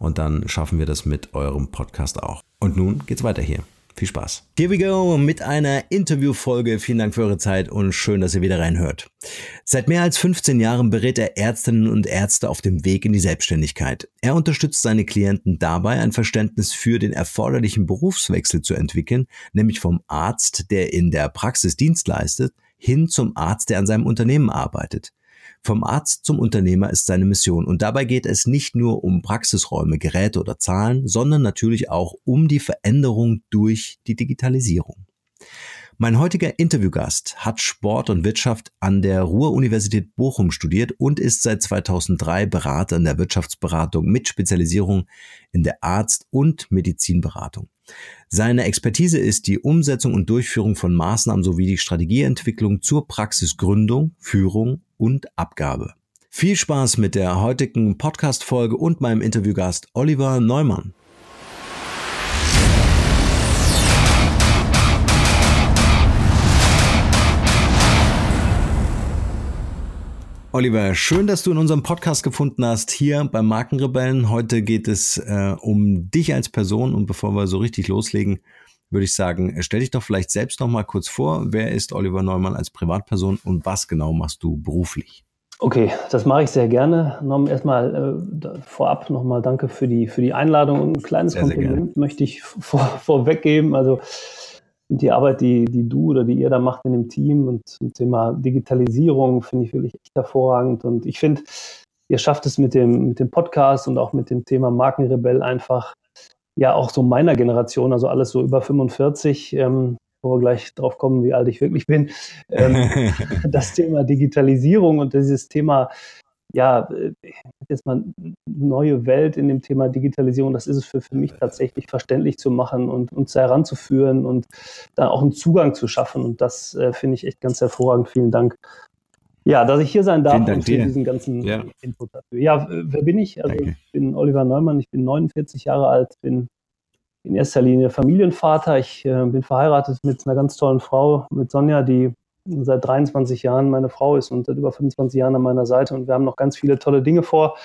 und dann schaffen wir das mit eurem Podcast auch. Und nun geht's weiter hier. Viel Spaß. Here we go mit einer Interviewfolge. Vielen Dank für eure Zeit und schön, dass ihr wieder reinhört. Seit mehr als 15 Jahren berät er Ärztinnen und Ärzte auf dem Weg in die Selbstständigkeit. Er unterstützt seine Klienten dabei, ein Verständnis für den erforderlichen Berufswechsel zu entwickeln, nämlich vom Arzt, der in der Praxis Dienst leistet, hin zum Arzt, der an seinem Unternehmen arbeitet. Vom Arzt zum Unternehmer ist seine Mission. Und dabei geht es nicht nur um Praxisräume, Geräte oder Zahlen, sondern natürlich auch um die Veränderung durch die Digitalisierung. Mein heutiger Interviewgast hat Sport und Wirtschaft an der Ruhr-Universität Bochum studiert und ist seit 2003 Berater in der Wirtschaftsberatung mit Spezialisierung in der Arzt- und Medizinberatung. Seine Expertise ist die Umsetzung und Durchführung von Maßnahmen sowie die Strategieentwicklung zur Praxisgründung, Führung und Abgabe. Viel Spaß mit der heutigen Podcast-Folge und meinem Interviewgast Oliver Neumann. Oliver, schön, dass du in unserem Podcast gefunden hast, hier beim Markenrebellen. Heute geht es äh, um dich als Person und bevor wir so richtig loslegen, würde ich sagen, stell dich doch vielleicht selbst noch mal kurz vor. Wer ist Oliver Neumann als Privatperson und was genau machst du beruflich? Okay, das mache ich sehr gerne. Norm, erstmal äh, vorab nochmal danke für die, für die Einladung und ein kleines sehr, Kompliment sehr möchte ich vor, vorweg geben. Also die Arbeit, die, die du oder die ihr da macht in dem Team und zum Thema Digitalisierung finde ich wirklich echt hervorragend. Und ich finde, ihr schafft es mit dem, mit dem Podcast und auch mit dem Thema Markenrebell einfach, ja, auch so meiner Generation, also alles so über 45, ähm, wo wir gleich drauf kommen, wie alt ich wirklich bin, ähm, das Thema Digitalisierung und dieses Thema ja, äh, jetzt mal neue Welt in dem Thema Digitalisierung, das ist es für, für mich tatsächlich verständlich zu machen und uns heranzuführen und da auch einen Zugang zu schaffen. Und das äh, finde ich echt ganz hervorragend. Vielen Dank. Ja, dass ich hier sein darf und für diesen ganzen ja. Input dafür. Ja, wer bin ich? Also Danke. ich bin Oliver Neumann, ich bin 49 Jahre alt, bin in erster Linie Familienvater. Ich äh, bin verheiratet mit einer ganz tollen Frau, mit Sonja, die seit 23 Jahren meine Frau ist und seit über 25 Jahren an meiner Seite. Und wir haben noch ganz viele tolle Dinge vor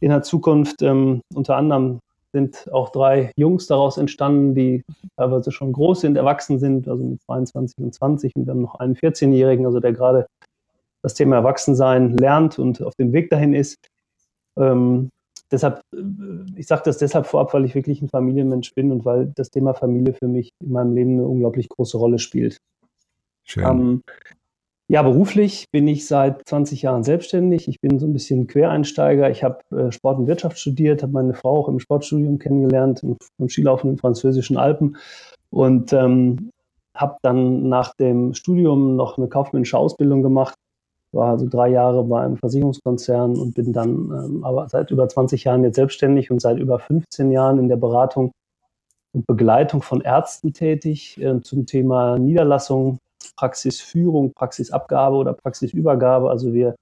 in der Zukunft. Ähm, unter anderem sind auch drei Jungs daraus entstanden, die teilweise schon groß sind, erwachsen sind, also mit 22 und 20. Und wir haben noch einen 14-Jährigen, also der gerade das Thema Erwachsensein lernt und auf dem Weg dahin ist. Ähm, deshalb, äh, ich sage das deshalb vorab, weil ich wirklich ein Familienmensch bin und weil das Thema Familie für mich in meinem Leben eine unglaublich große Rolle spielt. Schön. Ähm, ja, beruflich bin ich seit 20 Jahren selbstständig. Ich bin so ein bisschen Quereinsteiger. Ich habe äh, Sport und Wirtschaft studiert, habe meine Frau auch im Sportstudium kennengelernt, im Skilaufen in den französischen Alpen und ähm, habe dann nach dem Studium noch eine kaufmännische Ausbildung gemacht. War also drei Jahre bei einem Versicherungskonzern und bin dann ähm, aber seit über 20 Jahren jetzt selbstständig und seit über 15 Jahren in der Beratung und Begleitung von Ärzten tätig äh, zum Thema Niederlassung, Praxisführung, Praxisabgabe oder Praxisübergabe. Also wir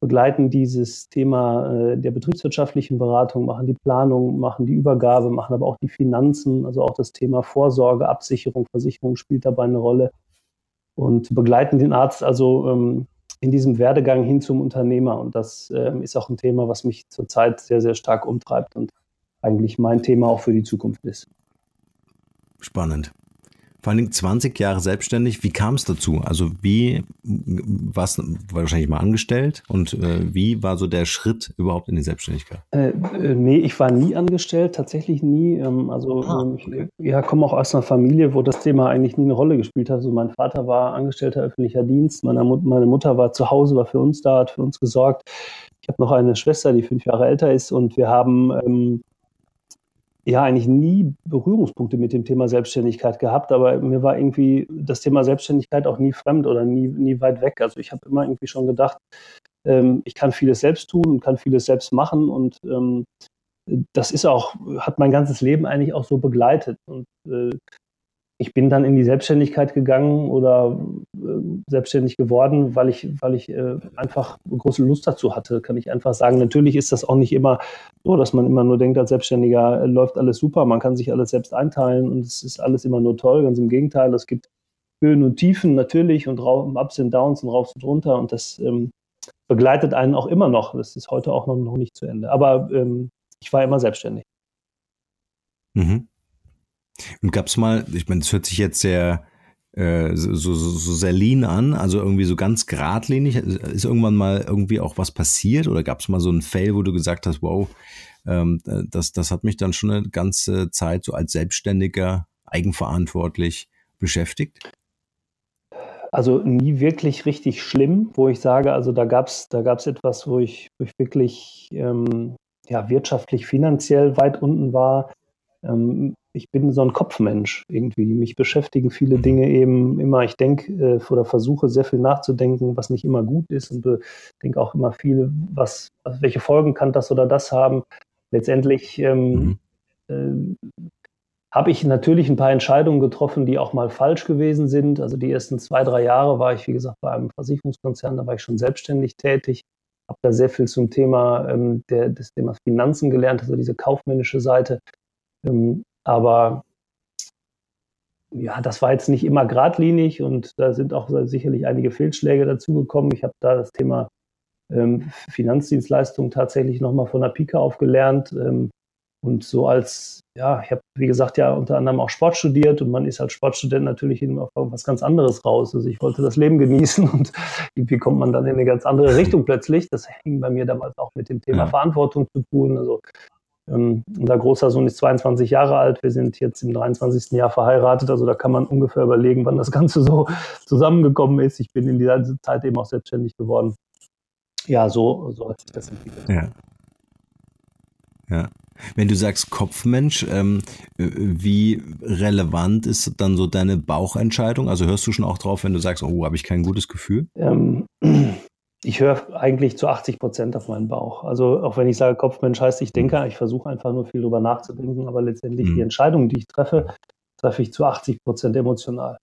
begleiten dieses Thema äh, der betriebswirtschaftlichen Beratung, machen die Planung, machen die Übergabe, machen aber auch die Finanzen, also auch das Thema Vorsorge, Absicherung, Versicherung spielt dabei eine Rolle und begleiten den Arzt also ähm, in diesem Werdegang hin zum Unternehmer. Und das ähm, ist auch ein Thema, was mich zurzeit sehr, sehr stark umtreibt und eigentlich mein Thema auch für die Zukunft ist. Spannend vor allen Dingen 20 Jahre selbstständig. Wie kam es dazu? Also wie warst war wahrscheinlich mal angestellt und äh, wie war so der Schritt überhaupt in die Selbstständigkeit? Äh, äh, nee, ich war nie angestellt, tatsächlich nie. Ähm, also ah, ähm, ich ja, komme auch aus einer Familie, wo das Thema eigentlich nie eine Rolle gespielt hat. Also mein Vater war angestellter öffentlicher Dienst, meine, Mut meine Mutter war zu Hause, war für uns da, hat für uns gesorgt. Ich habe noch eine Schwester, die fünf Jahre älter ist und wir haben ähm, ja eigentlich nie Berührungspunkte mit dem Thema Selbstständigkeit gehabt, aber mir war irgendwie das Thema Selbstständigkeit auch nie fremd oder nie, nie weit weg. Also ich habe immer irgendwie schon gedacht, ähm, ich kann vieles selbst tun und kann vieles selbst machen und ähm, das ist auch, hat mein ganzes Leben eigentlich auch so begleitet. Und äh, ich bin dann in die Selbstständigkeit gegangen oder äh, selbstständig geworden, weil ich, weil ich äh, einfach große Lust dazu hatte, kann ich einfach sagen. Natürlich ist das auch nicht immer so, dass man immer nur denkt, als Selbstständiger äh, läuft alles super, man kann sich alles selbst einteilen und es ist alles immer nur toll. Ganz im Gegenteil, es gibt Höhen und Tiefen natürlich und Ups und Downs und rauf und runter und das ähm, begleitet einen auch immer noch. Das ist heute auch noch, noch nicht zu Ende. Aber ähm, ich war immer selbstständig. Mhm. Und gab es mal, ich meine, das hört sich jetzt sehr äh, so, so, so sehr lean an, also irgendwie so ganz geradlinig. Ist irgendwann mal irgendwie auch was passiert oder gab es mal so einen Fail, wo du gesagt hast, wow, ähm, das, das hat mich dann schon eine ganze Zeit so als Selbstständiger eigenverantwortlich beschäftigt? Also nie wirklich richtig schlimm, wo ich sage, also da gab es da gab's etwas, wo ich, wo ich wirklich ähm, ja, wirtschaftlich, finanziell weit unten war. Ähm, ich bin so ein Kopfmensch irgendwie. Mich beschäftigen viele Dinge eben immer. Ich denke äh, oder versuche sehr viel nachzudenken, was nicht immer gut ist und äh, denke auch immer viel, was, welche Folgen kann das oder das haben. Letztendlich ähm, mhm. äh, habe ich natürlich ein paar Entscheidungen getroffen, die auch mal falsch gewesen sind. Also die ersten zwei, drei Jahre war ich, wie gesagt, bei einem Versicherungskonzern, da war ich schon selbstständig tätig, habe da sehr viel zum Thema ähm, der, des Themas Finanzen gelernt, also diese kaufmännische Seite. Ähm, aber ja, das war jetzt nicht immer geradlinig und da sind auch sicherlich einige Fehlschläge dazugekommen. Ich habe da das Thema ähm, Finanzdienstleistungen tatsächlich nochmal von der Pike aufgelernt. Ähm, und so als, ja, ich habe, wie gesagt, ja unter anderem auch Sport studiert und man ist als Sportstudent natürlich auf was ganz anderes raus. Also ich wollte das Leben genießen und irgendwie kommt man dann in eine ganz andere Richtung plötzlich. Das hing bei mir damals auch mit dem Thema ja. Verantwortung zu tun. Also ähm, unser großer Sohn ist 22 Jahre alt. Wir sind jetzt im 23. Jahr verheiratet. Also da kann man ungefähr überlegen, wann das Ganze so zusammengekommen ist. Ich bin in dieser Zeit eben auch selbstständig geworden. Ja, so, so hat sich das entwickelt. Ja. Ja. Wenn du sagst Kopfmensch, ähm, wie relevant ist dann so deine Bauchentscheidung? Also hörst du schon auch drauf, wenn du sagst, oh, habe ich kein gutes Gefühl? Ähm, ich höre eigentlich zu 80 Prozent auf meinen Bauch. Also auch wenn ich sage Kopfmensch heißt, ich denke, ich versuche einfach nur viel drüber nachzudenken, aber letztendlich mhm. die Entscheidungen, die ich treffe, treffe ich zu 80 Prozent emotional.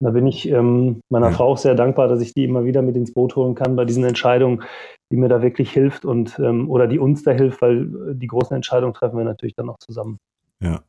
Und da bin ich ähm, meiner ja. Frau auch sehr dankbar, dass ich die immer wieder mit ins Boot holen kann bei diesen Entscheidungen, die mir da wirklich hilft und ähm, oder die uns da hilft, weil die großen Entscheidungen treffen wir natürlich dann auch zusammen. Ja.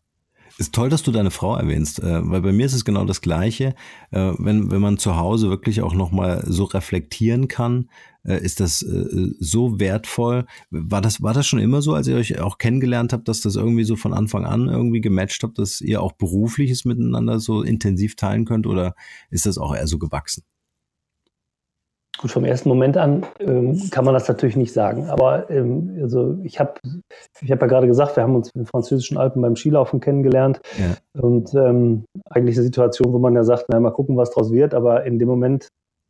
Ist toll, dass du deine Frau erwähnst, äh, weil bei mir ist es genau das Gleiche. Äh, wenn, wenn man zu Hause wirklich auch nochmal so reflektieren kann, äh, ist das so wertvoll. War das, war das schon immer so, als ihr euch auch kennengelernt habt, dass das irgendwie so von Anfang an irgendwie gematcht habt, dass ihr auch berufliches miteinander so intensiv teilen könnt oder ist das auch eher so gewachsen? Gut, vom ersten Moment an ähm, kann man das natürlich nicht sagen. Aber ähm, also ich habe ich hab ja gerade gesagt, wir haben uns in den französischen Alpen beim Skilaufen kennengelernt. Ja. Und ähm, eigentlich eine Situation, wo man ja sagt, na, mal gucken, was draus wird. Aber in dem Moment,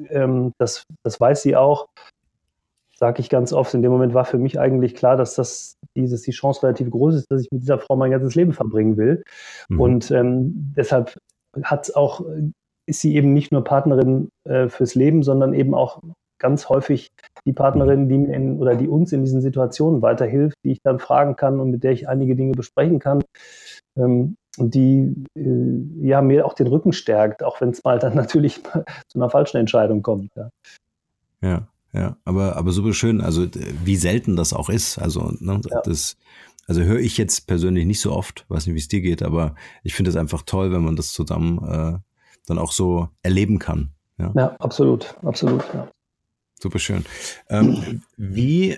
ähm, das, das weiß sie auch, sage ich ganz oft, in dem Moment war für mich eigentlich klar, dass das dieses, die Chance relativ groß ist, dass ich mit dieser Frau mein ganzes Leben verbringen will. Mhm. Und ähm, deshalb hat es auch ist sie eben nicht nur Partnerin äh, fürs Leben, sondern eben auch ganz häufig die Partnerin, die mir in, oder die uns in diesen Situationen weiterhilft, die ich dann fragen kann und mit der ich einige Dinge besprechen kann. Ähm, und die äh, ja mir auch den Rücken stärkt, auch wenn es mal dann natürlich zu einer falschen Entscheidung kommt. Ja. ja. Ja, aber, aber super schön, also wie selten das auch ist. Also, ne, ja. das, also höre ich jetzt persönlich nicht so oft, weiß nicht, wie es dir geht, aber ich finde es einfach toll, wenn man das zusammen äh, dann auch so erleben kann. Ja, ja absolut, absolut, ja. Super schön. Ähm, wie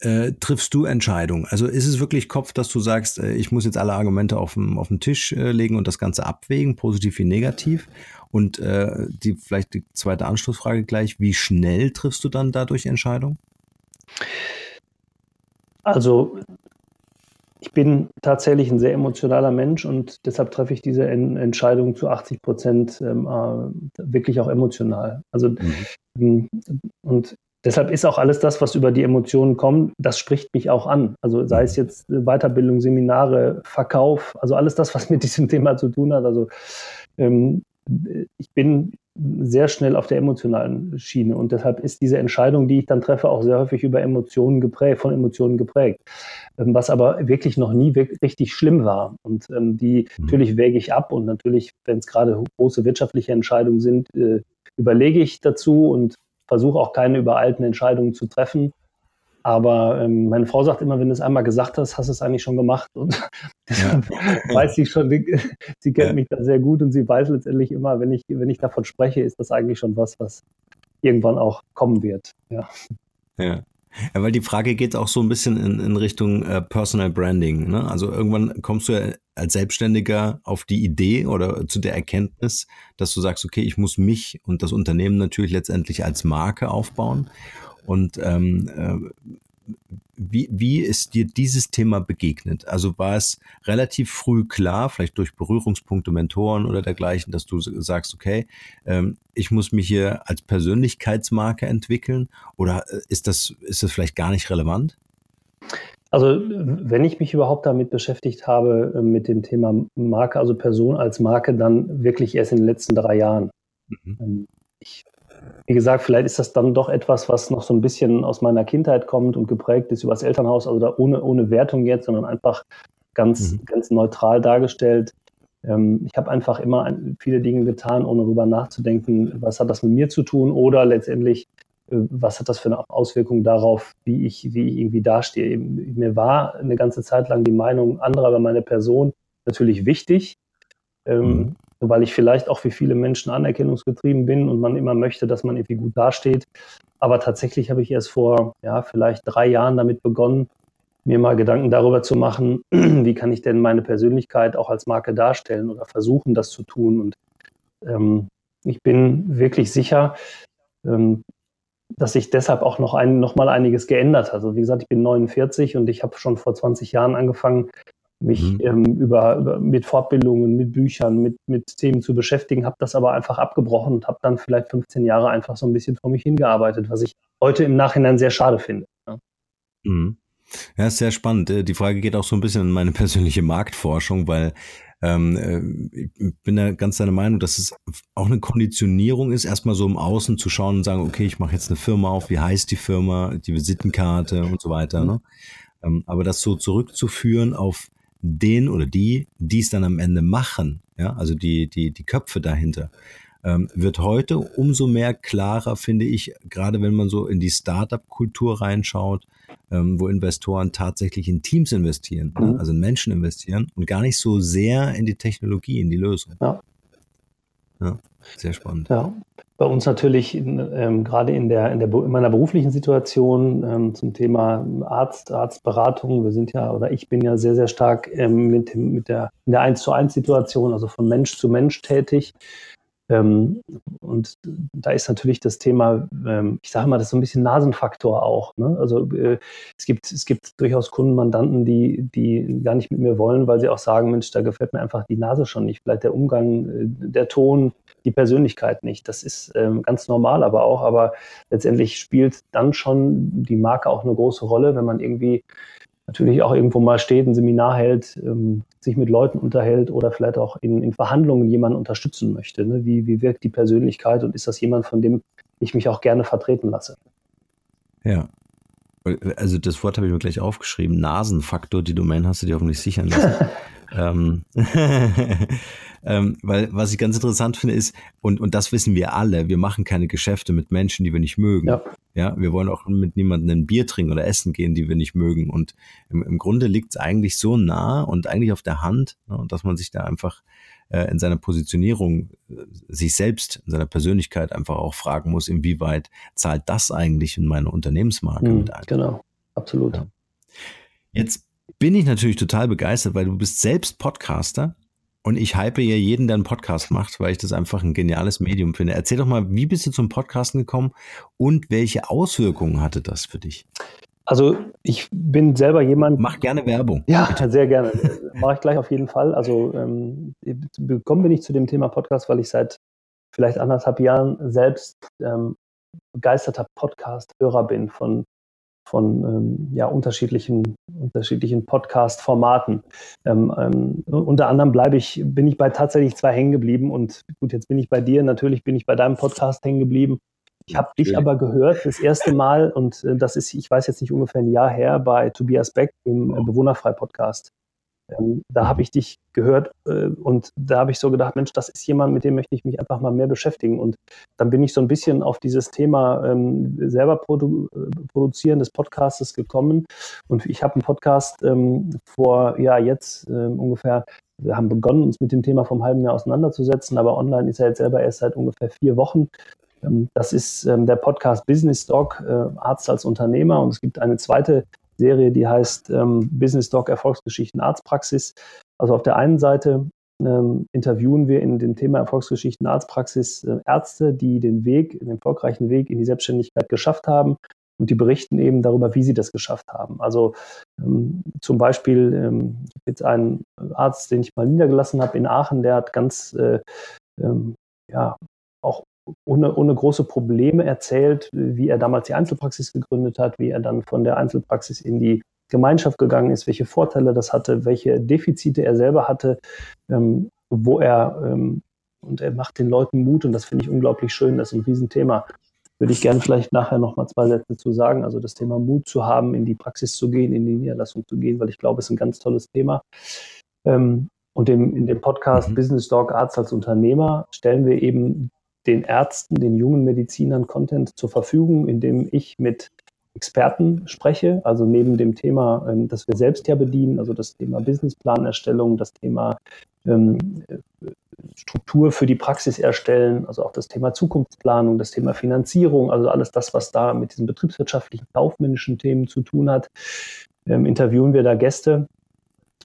äh, triffst du Entscheidungen? Also ist es wirklich Kopf, dass du sagst, äh, ich muss jetzt alle Argumente auf den, auf den Tisch äh, legen und das Ganze abwägen, positiv wie negativ? Und äh, die vielleicht die zweite Anschlussfrage gleich, wie schnell triffst du dann dadurch Entscheidungen? Also ich bin tatsächlich ein sehr emotionaler Mensch und deshalb treffe ich diese en Entscheidung zu 80 Prozent ähm, äh, wirklich auch emotional. Also mhm. und deshalb ist auch alles das, was über die Emotionen kommt, das spricht mich auch an. Also sei es jetzt Weiterbildung, Seminare, Verkauf, also alles das, was mit diesem Thema zu tun hat. Also ähm, ich bin sehr schnell auf der emotionalen Schiene und deshalb ist diese Entscheidung, die ich dann treffe, auch sehr häufig über Emotionen geprägt, von Emotionen geprägt, ähm, was aber wirklich noch nie wirklich richtig schlimm war. Und ähm, die mhm. natürlich wäge ich ab und natürlich, wenn es gerade große wirtschaftliche Entscheidungen sind, äh, überlege ich dazu und versuche auch keine übereilten Entscheidungen zu treffen. Aber ähm, meine Frau sagt immer, wenn du es einmal gesagt hast, hast du es eigentlich schon gemacht. Und deshalb ja. weiß sie schon, sie kennt ja. mich da sehr gut und sie weiß letztendlich immer, wenn ich, wenn ich davon spreche, ist das eigentlich schon was, was irgendwann auch kommen wird. Ja. ja. Ja, weil die Frage geht auch so ein bisschen in, in Richtung äh, Personal Branding. Ne? Also irgendwann kommst du ja als Selbstständiger auf die Idee oder zu der Erkenntnis, dass du sagst, okay, ich muss mich und das Unternehmen natürlich letztendlich als Marke aufbauen. Und ähm, äh, wie, wie ist dir dieses Thema begegnet? Also war es relativ früh klar, vielleicht durch Berührungspunkte, Mentoren oder dergleichen, dass du sagst, okay, ähm, ich muss mich hier als Persönlichkeitsmarke entwickeln oder äh, ist das, ist das vielleicht gar nicht relevant? Also wenn ich mich überhaupt damit beschäftigt habe, äh, mit dem Thema Marke, also Person als Marke, dann wirklich erst in den letzten drei Jahren. Mhm. Ähm, ich wie gesagt, vielleicht ist das dann doch etwas, was noch so ein bisschen aus meiner Kindheit kommt und geprägt ist über das Elternhaus, also da ohne, ohne Wertung jetzt, sondern einfach ganz, mhm. ganz neutral dargestellt. Ähm, ich habe einfach immer viele Dinge getan, ohne darüber nachzudenken, was hat das mit mir zu tun oder letztendlich, äh, was hat das für eine Auswirkung darauf, wie ich, wie ich irgendwie dastehe. Mir war eine ganze Zeit lang die Meinung anderer über meine Person natürlich wichtig. Ähm, mhm weil ich vielleicht auch wie viele Menschen anerkennungsgetrieben bin und man immer möchte, dass man irgendwie gut dasteht. Aber tatsächlich habe ich erst vor, ja, vielleicht drei Jahren damit begonnen, mir mal Gedanken darüber zu machen, wie kann ich denn meine Persönlichkeit auch als Marke darstellen oder versuchen, das zu tun. Und ähm, ich bin wirklich sicher, ähm, dass sich deshalb auch noch, ein, noch mal einiges geändert hat. Also wie gesagt, ich bin 49 und ich habe schon vor 20 Jahren angefangen, mich mhm. ähm, über, über, mit Fortbildungen, mit Büchern, mit, mit Themen zu beschäftigen, habe das aber einfach abgebrochen und habe dann vielleicht 15 Jahre einfach so ein bisschen vor mich hingearbeitet, was ich heute im Nachhinein sehr schade finde. Ja. Mhm. Ja, ist sehr spannend. Äh, die Frage geht auch so ein bisschen in meine persönliche Marktforschung, weil ähm, äh, ich bin da ganz deiner Meinung, dass es auch eine Konditionierung ist, erstmal so im Außen zu schauen und sagen, okay, ich mache jetzt eine Firma auf, wie heißt die Firma, die Visitenkarte und so weiter. Ne? Ähm, aber das so zurückzuführen auf den oder die, die es dann am Ende machen, ja, also die, die, die Köpfe dahinter, ähm, wird heute umso mehr klarer, finde ich, gerade wenn man so in die Startup-Kultur reinschaut, ähm, wo Investoren tatsächlich in Teams investieren, ne? mhm. ne? also in Menschen investieren und gar nicht so sehr in die Technologie, in die Lösung. Ja. ja sehr spannend. Ja, bei uns natürlich ähm, gerade in, der, in, der, in meiner beruflichen Situation ähm, zum Thema Arzt, Arztberatung. Wir sind ja, oder ich bin ja sehr, sehr stark ähm, mit, dem, mit der, in der 1 zu 1 Situation, also von Mensch zu Mensch tätig. Ähm, und da ist natürlich das Thema, ähm, ich sage mal, das ist so ein bisschen Nasenfaktor auch. Ne? Also äh, es, gibt, es gibt durchaus Kunden, Mandanten, die, die gar nicht mit mir wollen, weil sie auch sagen, Mensch, da gefällt mir einfach die Nase schon nicht. Vielleicht der Umgang, äh, der Ton, die Persönlichkeit nicht. Das ist ähm, ganz normal aber auch, aber letztendlich spielt dann schon die Marke auch eine große Rolle, wenn man irgendwie natürlich auch irgendwo mal steht, ein Seminar hält, ähm, sich mit Leuten unterhält oder vielleicht auch in, in Verhandlungen jemanden unterstützen möchte. Ne? Wie, wie wirkt die Persönlichkeit und ist das jemand, von dem ich mich auch gerne vertreten lasse? Ja. Also das Wort habe ich mir gleich aufgeschrieben. Nasenfaktor, die Domain hast du dir hoffentlich sichern lassen. ähm, ähm, weil was ich ganz interessant finde ist, und, und das wissen wir alle, wir machen keine Geschäfte mit Menschen, die wir nicht mögen. Ja. ja wir wollen auch mit niemandem ein Bier trinken oder essen gehen, die wir nicht mögen. Und im, im Grunde liegt es eigentlich so nah und eigentlich auf der Hand, ne, dass man sich da einfach äh, in seiner Positionierung äh, sich selbst, in seiner Persönlichkeit einfach auch fragen muss, inwieweit zahlt das eigentlich in meine Unternehmensmarke mhm, mit ein. Genau, absolut. Ja. Jetzt bin ich natürlich total begeistert, weil du bist selbst Podcaster und ich hype ja jeden, der einen Podcast macht, weil ich das einfach ein geniales Medium finde. Erzähl doch mal, wie bist du zum Podcasten gekommen und welche Auswirkungen hatte das für dich? Also ich bin selber jemand. Mach gerne Werbung. Ja, bitte. sehr gerne. Mache ich gleich auf jeden Fall. Also ähm, gekommen bin ich zu dem Thema Podcast, weil ich seit vielleicht anderthalb Jahren selbst ähm, begeisterter Podcast-Hörer bin von von ähm, ja, unterschiedlichen, unterschiedlichen Podcast-Formaten. Ähm, ähm, unter anderem bleibe ich, bin ich bei tatsächlich zwei hängen geblieben und gut, jetzt bin ich bei dir, natürlich bin ich bei deinem Podcast hängen geblieben. Ich habe dich aber gehört das erste Mal und äh, das ist, ich weiß jetzt nicht ungefähr ein Jahr her, bei Tobias Beck im äh, Bewohnerfrei-Podcast. Ähm, da habe ich dich gehört äh, und da habe ich so gedacht, Mensch, das ist jemand, mit dem möchte ich mich einfach mal mehr beschäftigen. Und dann bin ich so ein bisschen auf dieses Thema ähm, selber produ äh, produzieren des Podcastes gekommen. Und ich habe einen Podcast ähm, vor, ja, jetzt ähm, ungefähr wir haben begonnen, uns mit dem Thema vom halben Jahr auseinanderzusetzen, aber online ist er jetzt selber erst seit ungefähr vier Wochen. Ähm, das ist ähm, der Podcast Business Doc, äh, Arzt als Unternehmer. Und es gibt eine zweite Serie, die heißt ähm, Business Doc Erfolgsgeschichten Arztpraxis. Also auf der einen Seite interviewen wir in dem Thema Erfolgsgeschichten Arztpraxis äh, Ärzte, die den Weg, den erfolgreichen Weg in die Selbstständigkeit geschafft haben und die berichten eben darüber, wie sie das geschafft haben. Also ähm, zum Beispiel ähm, jetzt einen Arzt, den ich mal niedergelassen habe in Aachen, der hat ganz äh, ähm, ja ohne, ohne große Probleme erzählt, wie er damals die Einzelpraxis gegründet hat, wie er dann von der Einzelpraxis in die Gemeinschaft gegangen ist, welche Vorteile das hatte, welche Defizite er selber hatte, ähm, wo er ähm, und er macht den Leuten Mut und das finde ich unglaublich schön, das ist ein Riesenthema. Würde ich gerne vielleicht nachher noch mal zwei Sätze zu sagen. Also das Thema Mut zu haben, in die Praxis zu gehen, in die Niederlassung zu gehen, weil ich glaube, es ist ein ganz tolles Thema. Ähm, und im, in dem Podcast mhm. Business Dog Arzt als Unternehmer stellen wir eben den Ärzten, den jungen Medizinern Content zur Verfügung, indem ich mit Experten spreche, also neben dem Thema, ähm, das wir selbst ja bedienen, also das Thema Businessplanerstellung, das Thema ähm, Struktur für die Praxis erstellen, also auch das Thema Zukunftsplanung, das Thema Finanzierung, also alles das, was da mit diesen betriebswirtschaftlichen, kaufmännischen Themen zu tun hat, ähm, interviewen wir da Gäste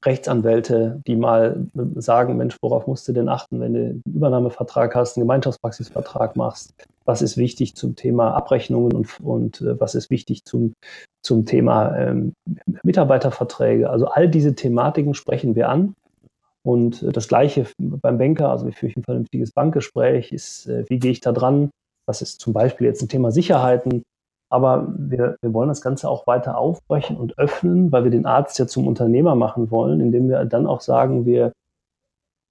Rechtsanwälte, die mal sagen, Mensch, worauf musst du denn achten, wenn du einen Übernahmevertrag hast, einen Gemeinschaftspraxisvertrag machst? Was ist wichtig zum Thema Abrechnungen und, und äh, was ist wichtig zum, zum Thema ähm, Mitarbeiterverträge? Also all diese Thematiken sprechen wir an. Und äh, das Gleiche beim Banker, also wie führe ich ein vernünftiges Bankgespräch, ist, äh, wie gehe ich da dran? Was ist zum Beispiel jetzt ein Thema Sicherheiten? Aber wir, wir wollen das Ganze auch weiter aufbrechen und öffnen, weil wir den Arzt ja zum Unternehmer machen wollen, indem wir dann auch sagen, wir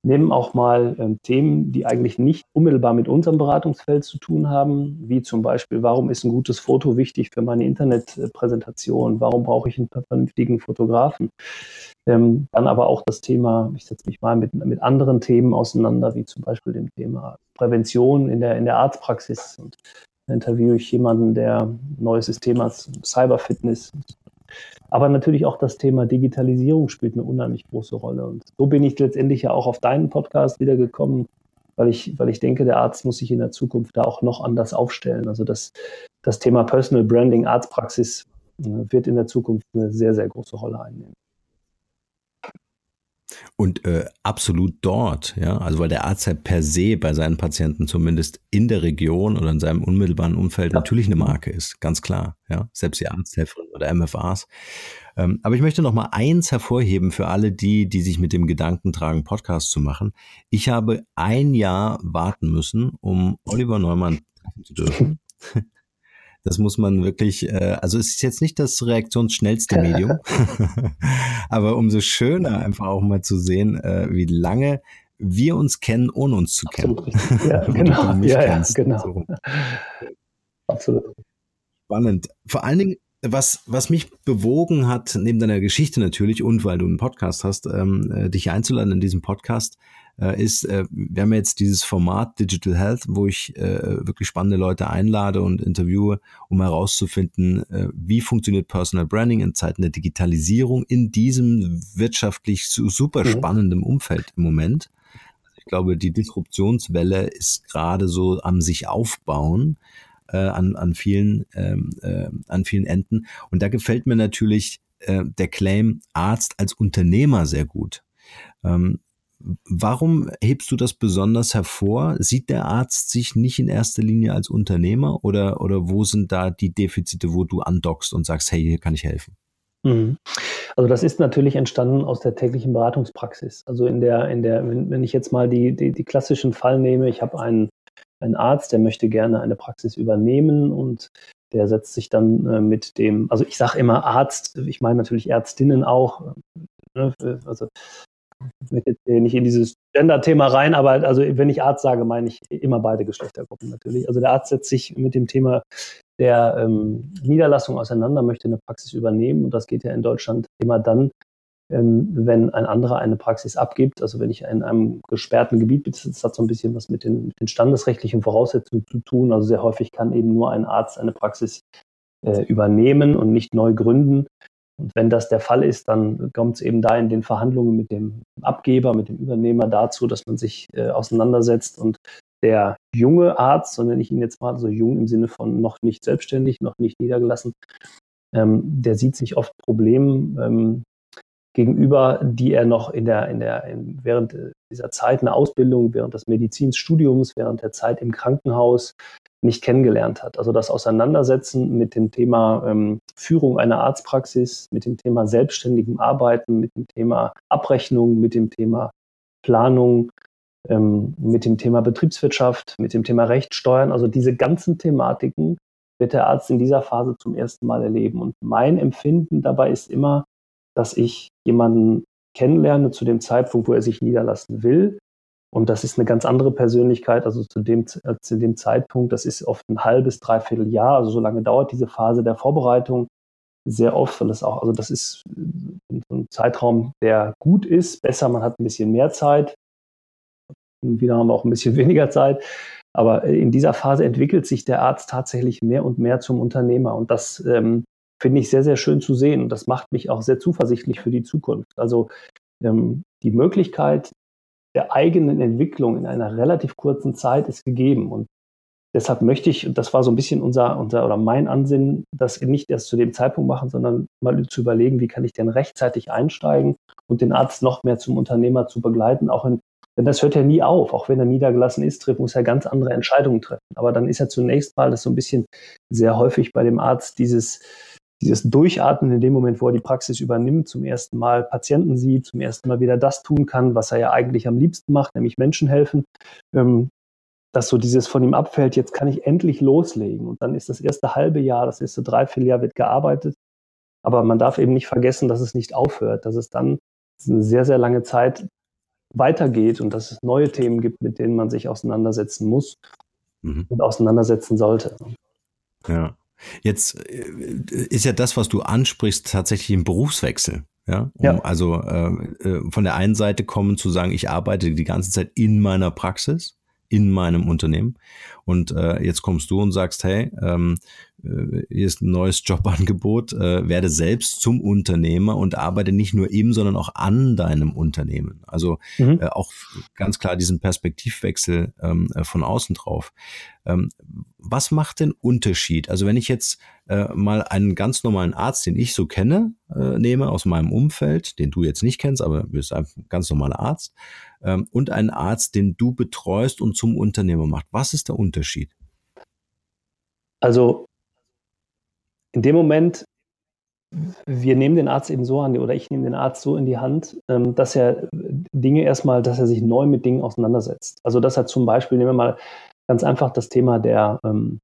nehmen auch mal ähm, Themen, die eigentlich nicht unmittelbar mit unserem Beratungsfeld zu tun haben, wie zum Beispiel, warum ist ein gutes Foto wichtig für meine Internetpräsentation, warum brauche ich einen vernünftigen Fotografen. Ähm, dann aber auch das Thema, ich setze mich mal mit, mit anderen Themen auseinander, wie zum Beispiel dem Thema Prävention in der, in der Arztpraxis und interviewe ich jemanden, der neues System hat, Cyberfitness. Aber natürlich auch das Thema Digitalisierung spielt eine unheimlich große Rolle. Und so bin ich letztendlich ja auch auf deinen Podcast wiedergekommen, weil ich, weil ich denke, der Arzt muss sich in der Zukunft da auch noch anders aufstellen. Also das, das Thema Personal Branding, Arztpraxis äh, wird in der Zukunft eine sehr, sehr große Rolle einnehmen. Und äh, absolut dort, ja, also weil der Arzt halt per se bei seinen Patienten zumindest in der Region oder in seinem unmittelbaren Umfeld ja. natürlich eine Marke ist, ganz klar, ja, selbst die Arzthelferin oder MFAs. Ähm, aber ich möchte noch mal eins hervorheben für alle die, die sich mit dem Gedanken tragen, Podcast zu machen. Ich habe ein Jahr warten müssen, um Oliver Neumann treffen zu dürfen. Das muss man wirklich, äh, also es ist jetzt nicht das reaktionsschnellste Medium, aber umso schöner einfach auch mal zu sehen, äh, wie lange wir uns kennen, ohne uns zu kennen. Absolut ja, genau. ja, ja, genau. So. Absolut. Spannend. Vor allen Dingen was, was mich bewogen hat, neben deiner Geschichte natürlich und weil du einen Podcast hast, ähm, äh, dich einzuladen in diesem Podcast, ist, äh, wir haben jetzt dieses Format Digital Health, wo ich äh, wirklich spannende Leute einlade und interviewe, um herauszufinden, äh, wie funktioniert Personal Branding in Zeiten der Digitalisierung in diesem wirtschaftlich super mhm. spannenden Umfeld im Moment. Ich glaube, die Disruptionswelle ist gerade so am sich aufbauen äh, an, an, vielen, ähm, äh, an vielen Enden. Und da gefällt mir natürlich äh, der Claim Arzt als Unternehmer sehr gut. Ähm, Warum hebst du das besonders hervor? Sieht der Arzt sich nicht in erster Linie als Unternehmer oder, oder wo sind da die Defizite, wo du andockst und sagst, hey, hier kann ich helfen? Mhm. Also das ist natürlich entstanden aus der täglichen Beratungspraxis. Also in der, in der, wenn, ich jetzt mal die, die, die klassischen Fall nehme, ich habe einen, einen Arzt, der möchte gerne eine Praxis übernehmen und der setzt sich dann äh, mit dem, also ich sage immer Arzt, ich meine natürlich Ärztinnen auch, ne, also ich möchte jetzt nicht in dieses Gender-Thema rein, aber also wenn ich Arzt sage, meine ich immer beide Geschlechtergruppen natürlich. Also der Arzt setzt sich mit dem Thema der ähm, Niederlassung auseinander, möchte eine Praxis übernehmen und das geht ja in Deutschland immer dann, ähm, wenn ein anderer eine Praxis abgibt. Also wenn ich in einem gesperrten Gebiet bin, das hat so ein bisschen was mit den, mit den standesrechtlichen Voraussetzungen zu tun. Also sehr häufig kann eben nur ein Arzt eine Praxis äh, übernehmen und nicht neu gründen. Und wenn das der Fall ist, dann kommt es eben da in den Verhandlungen mit dem Abgeber, mit dem Übernehmer dazu, dass man sich äh, auseinandersetzt. Und der junge Arzt, so nenne ich ihn jetzt mal, so jung im Sinne von noch nicht selbstständig, noch nicht niedergelassen, ähm, der sieht sich oft Problemen ähm, gegenüber, die er noch in der, in der, in, während dieser Zeit eine Ausbildung, während des Medizinstudiums, während der Zeit im Krankenhaus nicht kennengelernt hat. Also das Auseinandersetzen mit dem Thema ähm, Führung einer Arztpraxis, mit dem Thema selbstständigem Arbeiten, mit dem Thema Abrechnung, mit dem Thema Planung, ähm, mit dem Thema Betriebswirtschaft, mit dem Thema Rechtssteuern. Also diese ganzen Thematiken wird der Arzt in dieser Phase zum ersten Mal erleben. Und mein Empfinden dabei ist immer, dass ich jemanden kennenlerne zu dem Zeitpunkt, wo er sich niederlassen will, und das ist eine ganz andere Persönlichkeit, also zu dem, zu dem Zeitpunkt, das ist oft ein halbes, dreiviertel Jahr, also so lange dauert diese Phase der Vorbereitung sehr oft, weil das auch, also das ist äh, ein Zeitraum, der gut ist, besser, man hat ein bisschen mehr Zeit. Und wieder haben wir auch ein bisschen weniger Zeit. Aber in dieser Phase entwickelt sich der Arzt tatsächlich mehr und mehr zum Unternehmer. Und das ähm, finde ich sehr, sehr schön zu sehen. Und das macht mich auch sehr zuversichtlich für die Zukunft. Also ähm, die Möglichkeit, der eigenen Entwicklung in einer relativ kurzen Zeit ist gegeben. Und deshalb möchte ich, und das war so ein bisschen unser, unser oder mein Ansinnen, das nicht erst zu dem Zeitpunkt machen, sondern mal zu überlegen, wie kann ich denn rechtzeitig einsteigen und den Arzt noch mehr zum Unternehmer zu begleiten, auch in denn das hört ja nie auf. Auch wenn er niedergelassen ist, muss er ganz andere Entscheidungen treffen. Aber dann ist ja zunächst mal das so ein bisschen sehr häufig bei dem Arzt dieses, dieses Durchatmen in dem Moment, wo er die Praxis übernimmt, zum ersten Mal Patienten sieht, zum ersten Mal wieder das tun kann, was er ja eigentlich am liebsten macht, nämlich Menschen helfen, ähm, dass so dieses von ihm abfällt, jetzt kann ich endlich loslegen. Und dann ist das erste halbe Jahr, das erste Dreivierteljahr wird gearbeitet. Aber man darf eben nicht vergessen, dass es nicht aufhört, dass es dann eine sehr, sehr lange Zeit weitergeht und dass es neue Themen gibt, mit denen man sich auseinandersetzen muss mhm. und auseinandersetzen sollte. Ja. Jetzt äh, ist ja das, was du ansprichst, tatsächlich ein Berufswechsel. Ja, um ja. also äh, äh, von der einen Seite kommen zu sagen, ich arbeite die ganze Zeit in meiner Praxis, in meinem Unternehmen. Und äh, jetzt kommst du und sagst, hey, ähm, äh, hier ist ein neues Jobangebot, äh, werde selbst zum Unternehmer und arbeite nicht nur im, sondern auch an deinem Unternehmen. Also mhm. äh, auch ganz klar diesen Perspektivwechsel ähm, äh, von außen drauf. Ähm, was macht den Unterschied? Also wenn ich jetzt äh, mal einen ganz normalen Arzt, den ich so kenne, äh, nehme aus meinem Umfeld, den du jetzt nicht kennst, aber du bist ein ganz normaler Arzt, ähm, und einen Arzt, den du betreust und zum Unternehmer macht. Was ist der Unterschied? Also in dem Moment, wir nehmen den Arzt eben so an, oder ich nehme den Arzt so in die Hand, ähm, dass er Dinge erstmal, dass er sich neu mit Dingen auseinandersetzt. Also dass er zum Beispiel, nehmen wir mal ganz einfach das Thema der ähm,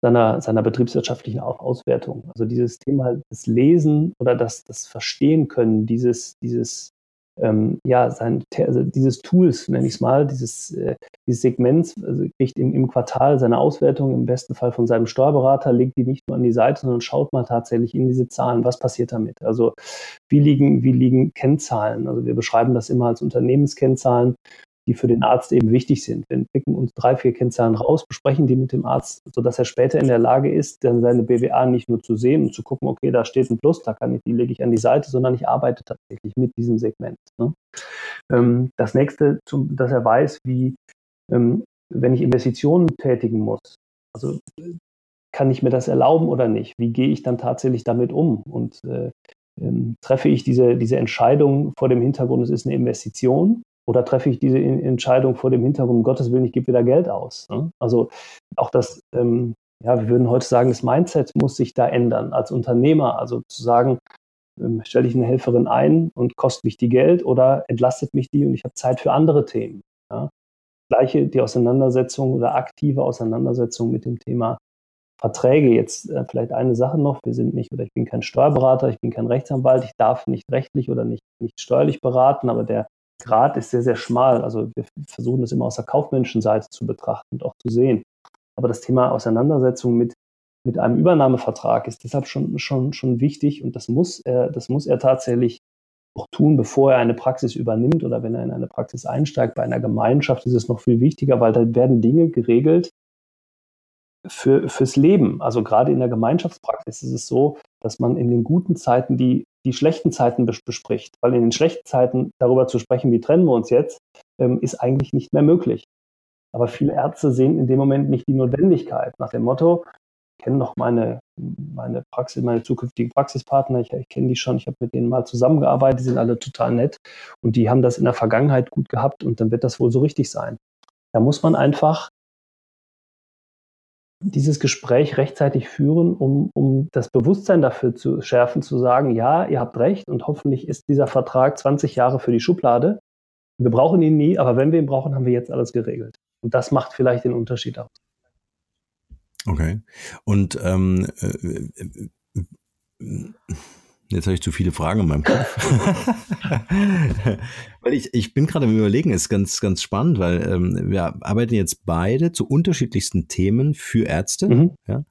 seiner, seiner betriebswirtschaftlichen Auswertung. Also dieses Thema des Lesen oder das, das Verstehen können, dieses, dieses ähm, ja, sein, also dieses Tools, nenne ich es mal, dieses, äh, dieses Segments, also kriegt im, im Quartal seine Auswertung im besten Fall von seinem Steuerberater, legt die nicht nur an die Seite, sondern schaut mal tatsächlich in diese Zahlen, was passiert damit. Also wie liegen, wie liegen Kennzahlen? Also wir beschreiben das immer als Unternehmenskennzahlen die für den Arzt eben wichtig sind. Wir picken uns drei, vier Kennzahlen raus, besprechen die mit dem Arzt, sodass er später in der Lage ist, dann seine BWA nicht nur zu sehen und zu gucken, okay, da steht ein Plus, da kann ich, die lege ich an die Seite, sondern ich arbeite tatsächlich mit diesem Segment. Ne? Ähm, das nächste, zum, dass er weiß, wie, ähm, wenn ich Investitionen tätigen muss, also kann ich mir das erlauben oder nicht? Wie gehe ich dann tatsächlich damit um? Und äh, ähm, treffe ich diese, diese Entscheidung vor dem Hintergrund, es ist eine Investition oder treffe ich diese Entscheidung vor dem Hintergrund, um Gottes Willen, ich gebe wieder Geld aus? Ne? Also auch das, ähm, ja, wir würden heute sagen, das Mindset muss sich da ändern als Unternehmer. Also zu sagen, ähm, stelle ich eine Helferin ein und kostet mich die Geld oder entlastet mich die und ich habe Zeit für andere Themen. Ja? Gleiche die Auseinandersetzung oder aktive Auseinandersetzung mit dem Thema Verträge. Jetzt äh, vielleicht eine Sache noch, wir sind nicht oder ich bin kein Steuerberater, ich bin kein Rechtsanwalt, ich darf nicht rechtlich oder nicht, nicht steuerlich beraten, aber der Grad ist sehr, sehr schmal. Also wir versuchen das immer aus der kaufmännischen Seite zu betrachten und auch zu sehen. Aber das Thema Auseinandersetzung mit, mit einem Übernahmevertrag ist deshalb schon, schon, schon wichtig und das muss er, das muss er tatsächlich auch tun, bevor er eine Praxis übernimmt oder wenn er in eine Praxis einsteigt. Bei einer Gemeinschaft ist es noch viel wichtiger, weil da werden Dinge geregelt für, fürs Leben. Also gerade in der Gemeinschaftspraxis ist es so, dass man in den guten Zeiten die die schlechten Zeiten bespricht. Weil in den schlechten Zeiten darüber zu sprechen, wie trennen wir uns jetzt, ähm, ist eigentlich nicht mehr möglich. Aber viele Ärzte sehen in dem Moment nicht die Notwendigkeit. Nach dem Motto, ich kenne noch meine, meine Praxis, meine zukünftigen Praxispartner, ich, ich kenne die schon, ich habe mit denen mal zusammengearbeitet, die sind alle total nett und die haben das in der Vergangenheit gut gehabt und dann wird das wohl so richtig sein. Da muss man einfach dieses Gespräch rechtzeitig führen, um, um das Bewusstsein dafür zu schärfen, zu sagen, ja, ihr habt recht und hoffentlich ist dieser Vertrag 20 Jahre für die Schublade. Wir brauchen ihn nie, aber wenn wir ihn brauchen, haben wir jetzt alles geregelt. Und das macht vielleicht den Unterschied aus. Okay. Und ähm, äh, äh, Jetzt habe ich zu viele Fragen in meinem Kopf. weil ich, ich bin gerade am Überlegen, ist ganz, ganz spannend, weil ähm, wir arbeiten jetzt beide zu unterschiedlichsten Themen für Ärzte mhm. ja,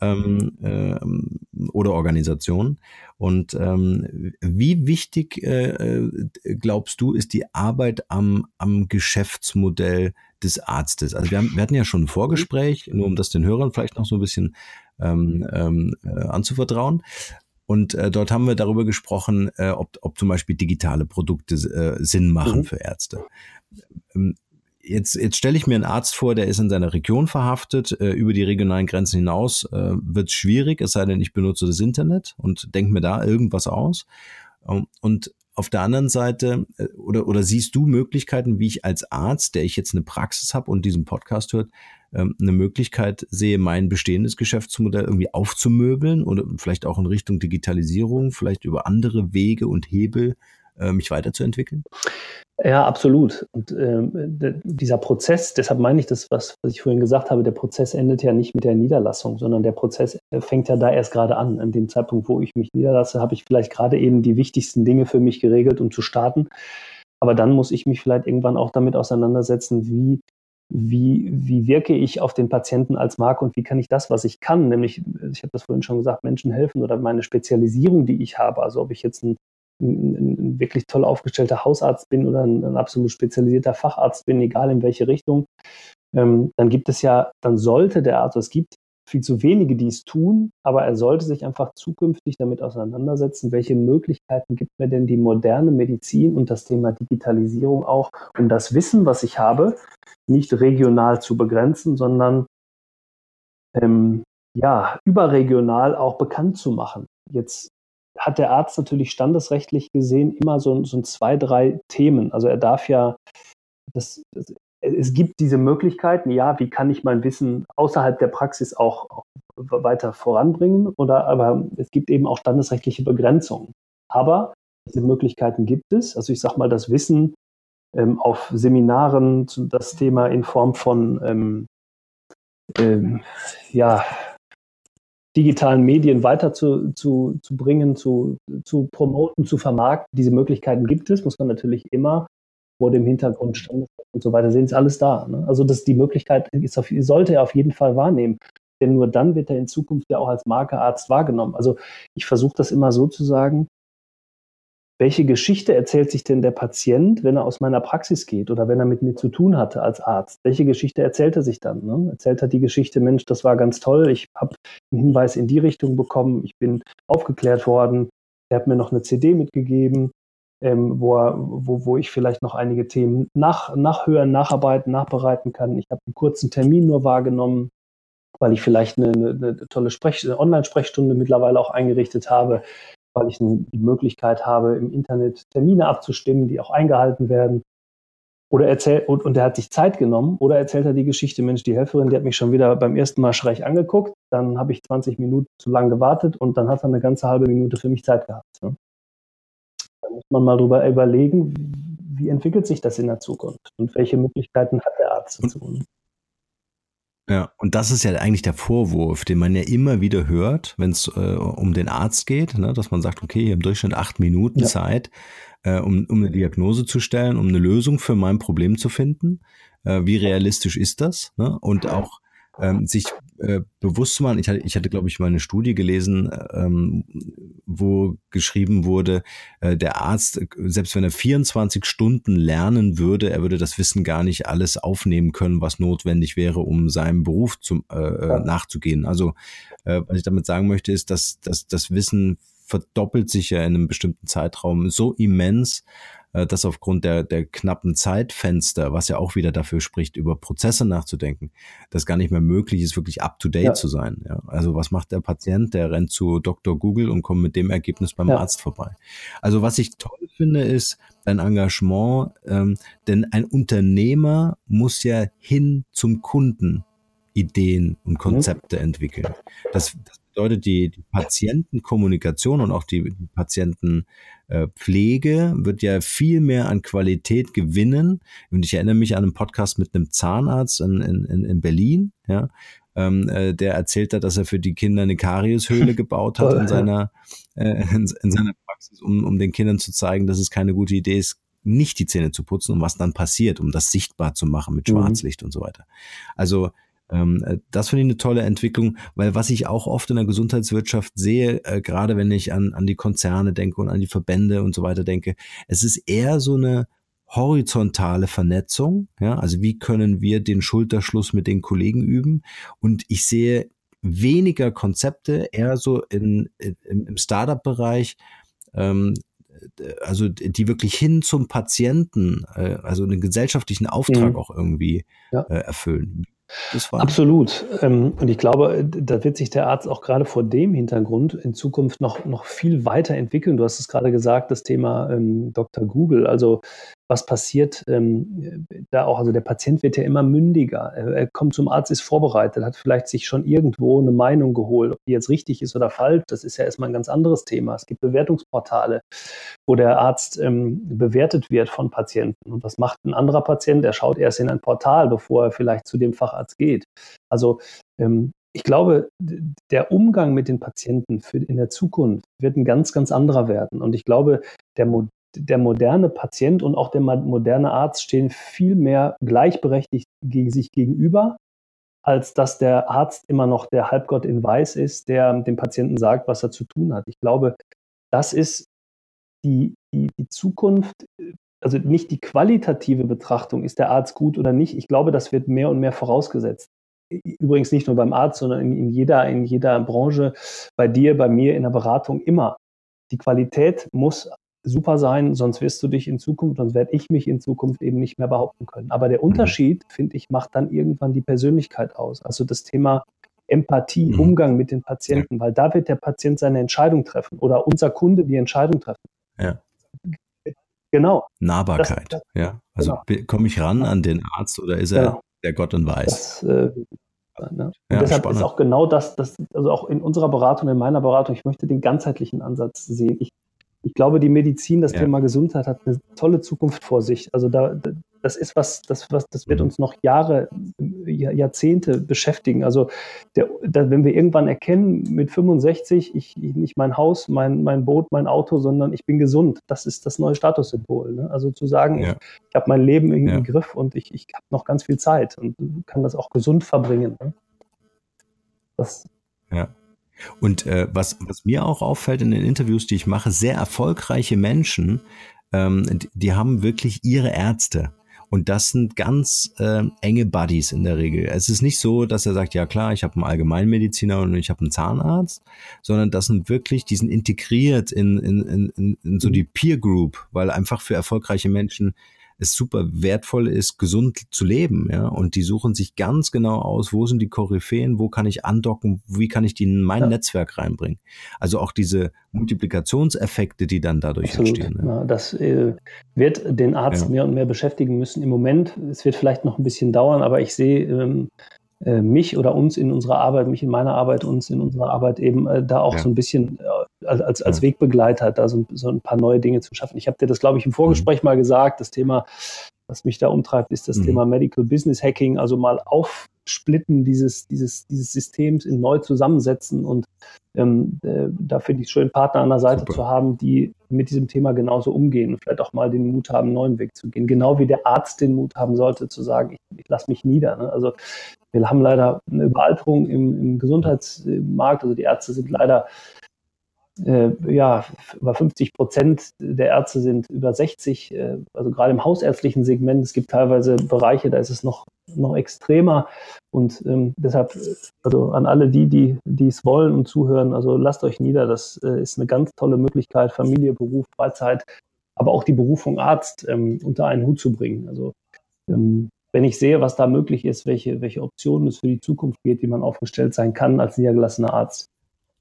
ähm, äh, oder Organisationen. Und ähm, wie wichtig, äh, äh, glaubst du, ist die Arbeit am, am Geschäftsmodell des Arztes? Also wir, haben, wir hatten ja schon ein Vorgespräch, nur um das den Hörern vielleicht noch so ein bisschen ähm, ähm, äh, anzuvertrauen. Und äh, dort haben wir darüber gesprochen, äh, ob, ob zum Beispiel digitale Produkte äh, Sinn machen mhm. für Ärzte. Ähm, jetzt, jetzt stelle ich mir einen Arzt vor, der ist in seiner Region verhaftet, äh, über die regionalen Grenzen hinaus äh, wird es schwierig, es sei denn, ich benutze das Internet und denke mir da irgendwas aus. Ähm, und auf der anderen Seite, äh, oder, oder siehst du Möglichkeiten, wie ich als Arzt, der ich jetzt eine Praxis habe und diesen Podcast hört, ähm, eine Möglichkeit sehe, mein bestehendes Geschäftsmodell irgendwie aufzumöbeln oder vielleicht auch in Richtung Digitalisierung, vielleicht über andere Wege und Hebel äh, mich weiterzuentwickeln? Ja, absolut. Und ähm, dieser Prozess, deshalb meine ich das, was, was ich vorhin gesagt habe, der Prozess endet ja nicht mit der Niederlassung, sondern der Prozess äh, fängt ja da erst gerade an. An dem Zeitpunkt, wo ich mich niederlasse, habe ich vielleicht gerade eben die wichtigsten Dinge für mich geregelt, um zu starten. Aber dann muss ich mich vielleicht irgendwann auch damit auseinandersetzen, wie wie, wie wirke ich auf den Patienten als Marke und wie kann ich das, was ich kann, nämlich, ich habe das vorhin schon gesagt, Menschen helfen oder meine Spezialisierung, die ich habe, also ob ich jetzt ein, ein, ein wirklich toll aufgestellter Hausarzt bin oder ein, ein, absolut spezialisierter Facharzt bin, egal in welche Richtung, ähm, dann gibt es ja, dann sollte der Arzt, es gibt viel zu wenige, die es tun, aber er sollte sich einfach zukünftig damit auseinandersetzen, welche Möglichkeiten gibt mir denn die moderne Medizin und das Thema Digitalisierung auch, um das Wissen, was ich habe, nicht regional zu begrenzen, sondern ähm, ja, überregional auch bekannt zu machen. Jetzt hat der Arzt natürlich standesrechtlich gesehen immer so, so zwei, drei Themen. Also er darf ja, das, es gibt diese Möglichkeiten, ja, wie kann ich mein Wissen außerhalb der Praxis auch, auch weiter voranbringen, oder aber es gibt eben auch standesrechtliche Begrenzungen. Aber diese Möglichkeiten gibt es. Also ich sage mal, das Wissen ähm, auf Seminaren das Thema in Form von ähm, ähm, ja, digitalen Medien weiter zu, zu, zu bringen, zu, zu promoten, zu vermarkten. Diese Möglichkeiten gibt es, muss man natürlich immer vor dem Hintergrund Standes und so weiter sehen, ist alles da. Ne? Also das, die Möglichkeit ist auf, sollte er auf jeden Fall wahrnehmen. Denn nur dann wird er in Zukunft ja auch als Markearzt wahrgenommen. Also ich versuche das immer so zu sagen, welche Geschichte erzählt sich denn der Patient, wenn er aus meiner Praxis geht oder wenn er mit mir zu tun hatte als Arzt? Welche Geschichte erzählt er sich dann? Ne? Erzählt er die Geschichte, Mensch, das war ganz toll, ich habe einen Hinweis in die Richtung bekommen, ich bin aufgeklärt worden, er hat mir noch eine CD mitgegeben, ähm, wo, er, wo, wo ich vielleicht noch einige Themen nach, nachhören, nacharbeiten, nachbereiten kann. Ich habe einen kurzen Termin nur wahrgenommen, weil ich vielleicht eine, eine, tolle Sprech Online-Sprechstunde mittlerweile auch eingerichtet habe weil ich die Möglichkeit habe, im Internet Termine abzustimmen, die auch eingehalten werden. Oder erzählt, und, und er hat sich Zeit genommen, oder erzählt er die Geschichte, Mensch, die Helferin, die hat mich schon wieder beim ersten Mal schräg angeguckt, dann habe ich 20 Minuten zu lang gewartet und dann hat er eine ganze halbe Minute für mich Zeit gehabt. Ne? Da muss man mal drüber überlegen, wie entwickelt sich das in der Zukunft und welche Möglichkeiten hat der Arzt dazu. Ne? Ja, und das ist ja eigentlich der Vorwurf, den man ja immer wieder hört, wenn es äh, um den Arzt geht, ne, dass man sagt, okay, im Durchschnitt acht Minuten ja. Zeit, äh, um, um eine Diagnose zu stellen, um eine Lösung für mein Problem zu finden. Äh, wie realistisch ist das? Ne? Und auch ähm, sich äh, bewusst zu machen. Ich hatte, ich hatte, glaube ich, mal eine Studie gelesen, ähm, wo geschrieben wurde, äh, der Arzt, selbst wenn er 24 Stunden lernen würde, er würde das Wissen gar nicht alles aufnehmen können, was notwendig wäre, um seinem Beruf zum, äh, äh nachzugehen. Also, äh, was ich damit sagen möchte, ist, dass, dass das Wissen verdoppelt sich ja in einem bestimmten Zeitraum so immens, äh, dass aufgrund der, der knappen Zeitfenster, was ja auch wieder dafür spricht, über Prozesse nachzudenken, das gar nicht mehr möglich ist, wirklich up-to-date ja. zu sein. Ja? Also was macht der Patient? Der rennt zu Dr. Google und kommt mit dem Ergebnis beim ja. Arzt vorbei. Also was ich toll finde, ist dein Engagement, ähm, denn ein Unternehmer muss ja hin zum Kunden Ideen und mhm. Konzepte mhm. entwickeln. Das, das bedeutet, die, die Patientenkommunikation und auch die, die Patientenpflege wird ja viel mehr an Qualität gewinnen. Und ich erinnere mich an einen Podcast mit einem Zahnarzt in, in, in Berlin, ja, ähm, äh, der erzählt hat, dass er für die Kinder eine Kariushöhle gebaut hat in seiner, äh, in, in seiner Praxis, um, um den Kindern zu zeigen, dass es keine gute Idee ist, nicht die Zähne zu putzen und was dann passiert, um das sichtbar zu machen mit mhm. Schwarzlicht mhm. und so weiter. Also das finde ich eine tolle Entwicklung, weil was ich auch oft in der Gesundheitswirtschaft sehe, äh, gerade wenn ich an, an die Konzerne denke und an die Verbände und so weiter denke, es ist eher so eine horizontale Vernetzung. Ja, also wie können wir den Schulterschluss mit den Kollegen üben? Und ich sehe weniger Konzepte, eher so in, in im Startup-Bereich, ähm, also die wirklich hin zum Patienten, äh, also einen gesellschaftlichen Auftrag mhm. auch irgendwie ja. äh, erfüllen. Absolut. Ähm, und ich glaube, da wird sich der Arzt auch gerade vor dem Hintergrund in Zukunft noch, noch viel weiter entwickeln. Du hast es gerade gesagt, das Thema ähm, Dr. Google. Also was passiert ähm, da auch, also der Patient wird ja immer mündiger. Er, kommt zum Arzt, ist vorbereitet, hat vielleicht sich schon irgendwo eine Meinung geholt, ob die jetzt richtig ist oder falsch. Das ist ja erstmal ein ganz anderes Thema. Es gibt Bewertungsportale, wo der Arzt ähm, bewertet wird von Patienten. Und was macht ein anderer Patient? Er schaut erst in ein Portal, bevor er vielleicht zu dem Facharzt geht. Also ähm, ich glaube, der Umgang mit den Patienten in der Zukunft wird ein ganz, ganz anderer werden. Und ich glaube, der, der moderne Patient und auch der moderne Arzt stehen viel mehr gleichberechtigt gegen sich gegenüber, als dass der Arzt immer noch der Halbgott in Weiß ist, der dem Patienten sagt, was er zu tun hat. Ich glaube, das ist die, die, die Zukunft, also nicht die qualitative Betrachtung, ist der Arzt gut oder nicht. Ich glaube, das wird mehr und mehr vorausgesetzt. Übrigens nicht nur beim Arzt, sondern in, in, jeder, in jeder Branche, bei dir, bei mir, in der Beratung immer. Die Qualität muss super sein, sonst wirst du dich in Zukunft, sonst werde ich mich in Zukunft eben nicht mehr behaupten können. Aber der mhm. Unterschied, finde ich, macht dann irgendwann die Persönlichkeit aus. Also das Thema Empathie, mhm. Umgang mit den Patienten, weil da wird der Patient seine Entscheidung treffen oder unser Kunde die Entscheidung treffen. Ja. Genau. Nahbarkeit, das, das, ja. Also genau. komme ich ran an den Arzt oder ist er genau. der Gott und weiß? Das, äh, Ne? Und ja, deshalb spannend. ist auch genau das, das, also auch in unserer Beratung, in meiner Beratung, ich möchte den ganzheitlichen Ansatz sehen. Ich ich glaube, die Medizin, das ja. Thema Gesundheit hat eine tolle Zukunft vor sich. Also da, das ist was, das, was, das wird mhm. uns noch Jahre Jahrzehnte beschäftigen. Also der, der, wenn wir irgendwann erkennen, mit 65, ich, ich, nicht mein Haus, mein, mein Boot, mein Auto, sondern ich bin gesund, das ist das neue Statussymbol. Ne? Also zu sagen, ja. ich, ich habe mein Leben irgendwie ja. im Griff und ich, ich habe noch ganz viel Zeit und kann das auch gesund verbringen. Ne? Das, ja. Und äh, was, was mir auch auffällt in den Interviews, die ich mache, sehr erfolgreiche Menschen, ähm, die, haben wirklich ihre Ärzte. Und das sind ganz äh, enge Buddies in der Regel. Es ist nicht so, dass er sagt, ja klar, ich habe einen Allgemeinmediziner und ich habe einen Zahnarzt, sondern das sind wirklich, die sind integriert in, in, in, in so die Peer Group, weil einfach für erfolgreiche Menschen es super wertvoll ist, gesund zu leben, ja. Und die suchen sich ganz genau aus, wo sind die Koryphäen, wo kann ich andocken, wie kann ich die in mein ja. Netzwerk reinbringen. Also auch diese Multiplikationseffekte, die dann dadurch Absolut. entstehen. Ja. das äh, wird den Arzt mehr und mehr beschäftigen müssen. Im Moment, es wird vielleicht noch ein bisschen dauern, aber ich sehe ähm, äh, mich oder uns in unserer Arbeit, mich in meiner Arbeit, uns in unserer Arbeit eben äh, da auch ja. so ein bisschen äh, als, als Wegbegleiter da so, so, ein paar neue Dinge zu schaffen. Ich habe dir das, glaube ich, im Vorgespräch mhm. mal gesagt, das Thema, was mich da umtreibt, ist das mhm. Thema Medical Business Hacking, also mal aufsplitten dieses, dieses, dieses Systems in neu zusammensetzen und ähm, äh, da finde ich es schön, Partner an der Seite Super. zu haben, die mit diesem Thema genauso umgehen und vielleicht auch mal den Mut haben, einen neuen Weg zu gehen. Genau wie der Arzt den Mut haben sollte, zu sagen, ich, ich lasse mich nieder. Ne? Also wir haben leider eine Überalterung im, im Gesundheitsmarkt. Also die Ärzte sind leider äh, ja, über 50 Prozent der Ärzte sind über 60, äh, also gerade im hausärztlichen Segment. Es gibt teilweise Bereiche, da ist es noch, noch extremer. Und ähm, deshalb, also an alle die, die, die es wollen und zuhören, also lasst euch nieder. Das äh, ist eine ganz tolle Möglichkeit, Familie, Beruf, Freizeit, aber auch die Berufung Arzt ähm, unter einen Hut zu bringen. Also ähm, wenn ich sehe, was da möglich ist, welche, welche Optionen es für die Zukunft geht, wie man aufgestellt sein kann als niedergelassener Arzt.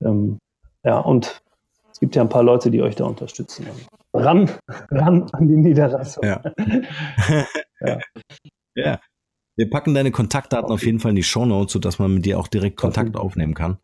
Ähm, ja, und es gibt ja ein paar Leute, die euch da unterstützen. Ran, ran an die Niederlassung. Ja. ja. ja. Wir packen deine Kontaktdaten auf jeden Fall in die Show Notes, sodass man mit dir auch direkt Kontakt aufnehmen kann.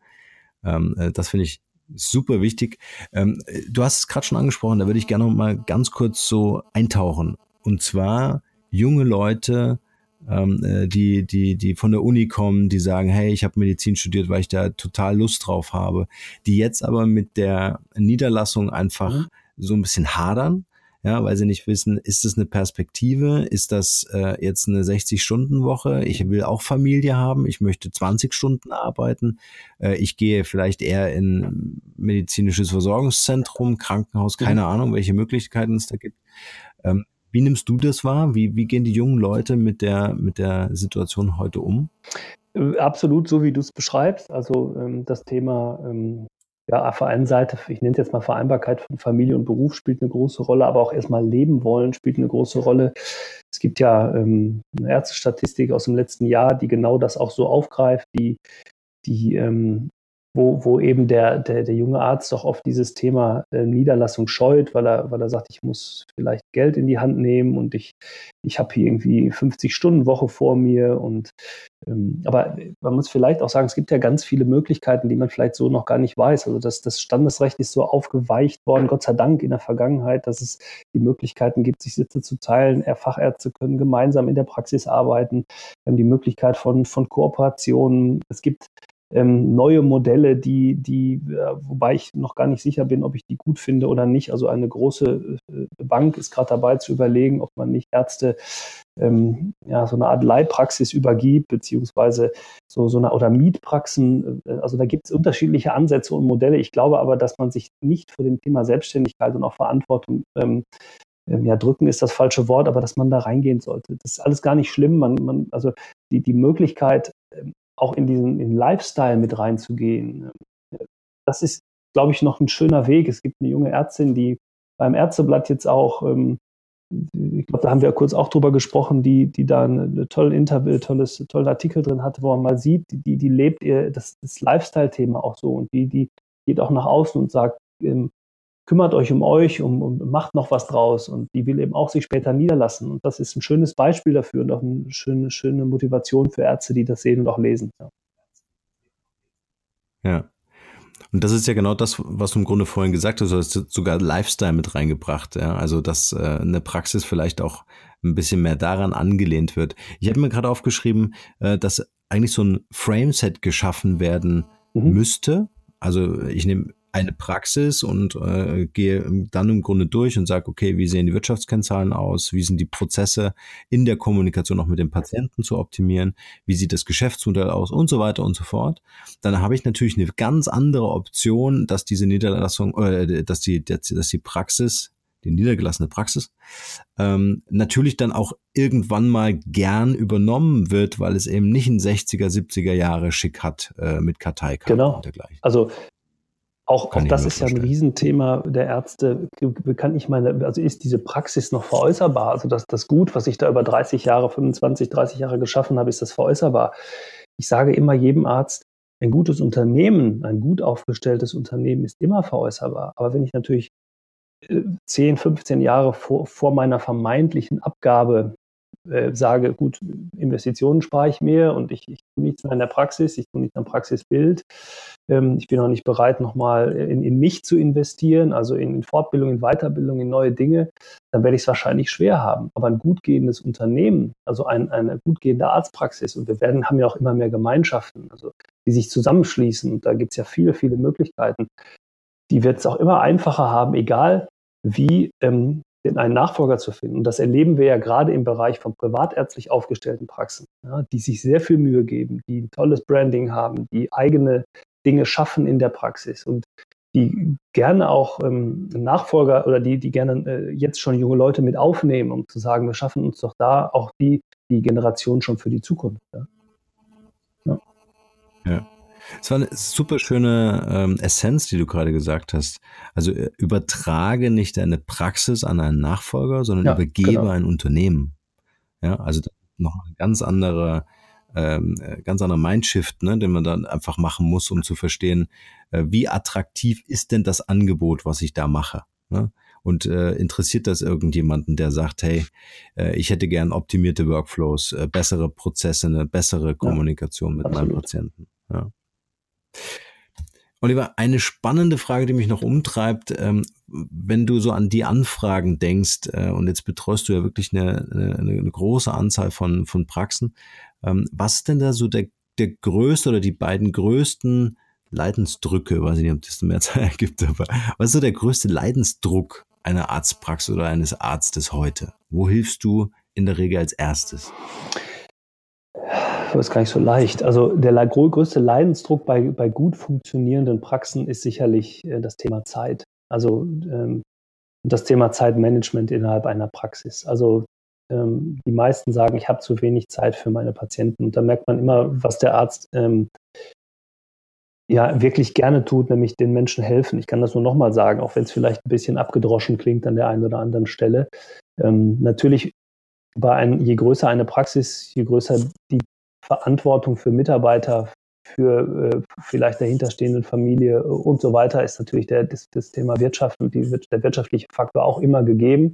Ähm, äh, das finde ich super wichtig. Ähm, du hast es gerade schon angesprochen, da würde ich gerne noch mal ganz kurz so eintauchen. Und zwar junge Leute, äh, die, die, die von der Uni kommen, die sagen, hey, ich habe Medizin studiert, weil ich da total Lust drauf habe, die jetzt aber mit der Niederlassung einfach mhm. so ein bisschen hadern, ja, weil sie nicht wissen, ist das eine Perspektive, ist das äh, jetzt eine 60-Stunden-Woche, ich will auch Familie haben, ich möchte 20 Stunden arbeiten, äh, ich gehe vielleicht eher in medizinisches Versorgungszentrum, Krankenhaus, keine mhm. Ahnung, welche Möglichkeiten es da gibt. Ähm, wie nimmst du das wahr? Wie, wie gehen die jungen Leute mit der, mit der Situation heute um? Äh, absolut so, wie du es beschreibst. Also ähm, das Thema, ähm, ja, auf der einen Seite, ich nenne es jetzt mal Vereinbarkeit von Familie und Beruf spielt eine große Rolle, aber auch erstmal leben wollen spielt eine große Rolle. Es gibt ja ähm, eine Ärztestatistik aus dem letzten Jahr, die genau das auch so aufgreift, die, die ähm, wo, wo eben der, der, der junge Arzt doch oft dieses Thema äh, Niederlassung scheut, weil er, weil er sagt, ich muss vielleicht Geld in die Hand nehmen und ich, ich habe hier irgendwie 50-Stunden-Woche vor mir. Und ähm, aber man muss vielleicht auch sagen, es gibt ja ganz viele Möglichkeiten, die man vielleicht so noch gar nicht weiß. Also das, das Standesrecht ist so aufgeweicht worden, Gott sei Dank in der Vergangenheit, dass es die Möglichkeiten gibt, sich Sitze zu teilen. Fachärzte können gemeinsam in der Praxis arbeiten. Wir haben die Möglichkeit von, von Kooperationen. Es gibt ähm, neue Modelle, die, die, äh, wobei ich noch gar nicht sicher bin, ob ich die gut finde oder nicht. Also eine große äh, Bank ist gerade dabei zu überlegen, ob man nicht Ärzte ähm, ja, so eine Art Leihpraxis übergibt, beziehungsweise so, so eine oder Mietpraxen. Äh, also da gibt es unterschiedliche Ansätze und Modelle. Ich glaube aber, dass man sich nicht für dem Thema Selbstständigkeit und auch Verantwortung ähm, ähm ja, drücken ist das falsche Wort, aber dass man da reingehen sollte. Das ist alles gar nicht schlimm. Man, man, also die, die Möglichkeit, ähm, auch in diesen in Lifestyle mit reinzugehen. Das ist, glaube ich, noch ein schöner Weg. Es gibt eine junge Ärztin, die beim Ärzteblatt jetzt auch, ähm, ich glaube, da haben wir kurz auch drüber gesprochen, die, die da eine tolle Interview, tolles, tollen Artikel drin hatte, wo man mal sieht, die, die lebt ihr das, das Lifestyle-Thema auch so und die, die geht auch nach außen und sagt, ähm, kümmert euch um euch, um, um, macht noch was draus und die will eben auch sich später niederlassen. Und das ist ein schönes Beispiel dafür und auch eine schöne, schöne Motivation für Ärzte, die das sehen und auch lesen. Ja. ja. Und das ist ja genau das, was du im Grunde vorhin gesagt hast. Du hast sogar Lifestyle mit reingebracht. Ja? Also, dass äh, eine Praxis vielleicht auch ein bisschen mehr daran angelehnt wird. Ich habe mir gerade aufgeschrieben, äh, dass eigentlich so ein Frameset geschaffen werden mhm. müsste. Also ich nehme eine Praxis und äh, gehe dann im Grunde durch und sage, okay, wie sehen die Wirtschaftskennzahlen aus? Wie sind die Prozesse in der Kommunikation auch mit dem Patienten zu optimieren? Wie sieht das Geschäftsmodell aus und so weiter und so fort? Dann habe ich natürlich eine ganz andere Option, dass diese Niederlassung, äh, dass die, dass die Praxis die niedergelassene Praxis, ähm, natürlich dann auch irgendwann mal gern übernommen wird, weil es eben nicht ein 60er, 70er Jahre Schick hat äh, mit Karteikarten genau. und dergleichen. Also auch, auch das ist ja ein Riesenthema der Ärzte. Kann ich meine, also ist diese Praxis noch veräußerbar? Also das, das Gut, was ich da über 30 Jahre, 25, 30 Jahre geschaffen habe, ist das veräußerbar? Ich sage immer jedem Arzt, ein gutes Unternehmen, ein gut aufgestelltes Unternehmen ist immer veräußerbar. Aber wenn ich natürlich 10, äh, 15 Jahre vor, vor meiner vermeintlichen Abgabe äh, sage, gut, Investitionen spare ich mir und ich, ich tue nichts mehr in der Praxis, ich tue nichts am Praxisbild. Ähm, ich bin auch nicht bereit, nochmal in, in mich zu investieren, also in, in Fortbildung, in Weiterbildung, in neue Dinge, dann werde ich es wahrscheinlich schwer haben. Aber ein gut gehendes Unternehmen, also ein, eine gut gehende Arztpraxis, und wir werden, haben ja auch immer mehr Gemeinschaften, also die sich zusammenschließen, und da gibt es ja viele, viele Möglichkeiten, die wird es auch immer einfacher haben, egal wie ähm, den einen Nachfolger zu finden. Und das erleben wir ja gerade im Bereich von privatärztlich aufgestellten Praxen, ja, die sich sehr viel Mühe geben, die ein tolles Branding haben, die eigene Dinge schaffen in der Praxis und die gerne auch ähm, Nachfolger oder die, die gerne äh, jetzt schon junge Leute mit aufnehmen, um zu sagen, wir schaffen uns doch da auch die, die Generation schon für die Zukunft. Ja. ja. ja. Es war eine super schöne ähm, Essenz, die du gerade gesagt hast. Also äh, übertrage nicht deine Praxis an einen Nachfolger, sondern ja, übergebe genau. ein Unternehmen. Ja, also noch ein ganz anderer, ähm, äh, ganz anderer Mindshift, ne, den man dann einfach machen muss, um zu verstehen, äh, wie attraktiv ist denn das Angebot, was ich da mache. Ne? Und äh, interessiert das irgendjemanden, der sagt, hey, äh, ich hätte gern optimierte Workflows, äh, bessere Prozesse, eine bessere Kommunikation ja, mit absolut. meinem Patienten. Ja. Oliver, eine spannende Frage, die mich noch umtreibt, ähm, wenn du so an die Anfragen denkst, äh, und jetzt betreust du ja wirklich eine, eine, eine große Anzahl von, von Praxen, ähm, was ist denn da so der, der größte oder die beiden größten Leidensdrücke, weiß ich nicht, ob das eine Mehrzahl ergibt, aber was ist so der größte Leidensdruck einer Arztpraxis oder eines Arztes heute? Wo hilfst du in der Regel als erstes? Das ist gar nicht so leicht. Also der größte Leidensdruck bei, bei gut funktionierenden Praxen ist sicherlich äh, das Thema Zeit. Also ähm, das Thema Zeitmanagement innerhalb einer Praxis. Also ähm, die meisten sagen, ich habe zu wenig Zeit für meine Patienten. Und da merkt man immer, was der Arzt ähm, ja wirklich gerne tut, nämlich den Menschen helfen. Ich kann das nur nochmal sagen, auch wenn es vielleicht ein bisschen abgedroschen klingt an der einen oder anderen Stelle. Ähm, natürlich bei ein, je größer eine Praxis, je größer die Verantwortung für Mitarbeiter, für äh, vielleicht dahinterstehenden Familie und so weiter ist natürlich der, das, das Thema Wirtschaft und die, der wirtschaftliche Faktor auch immer gegeben.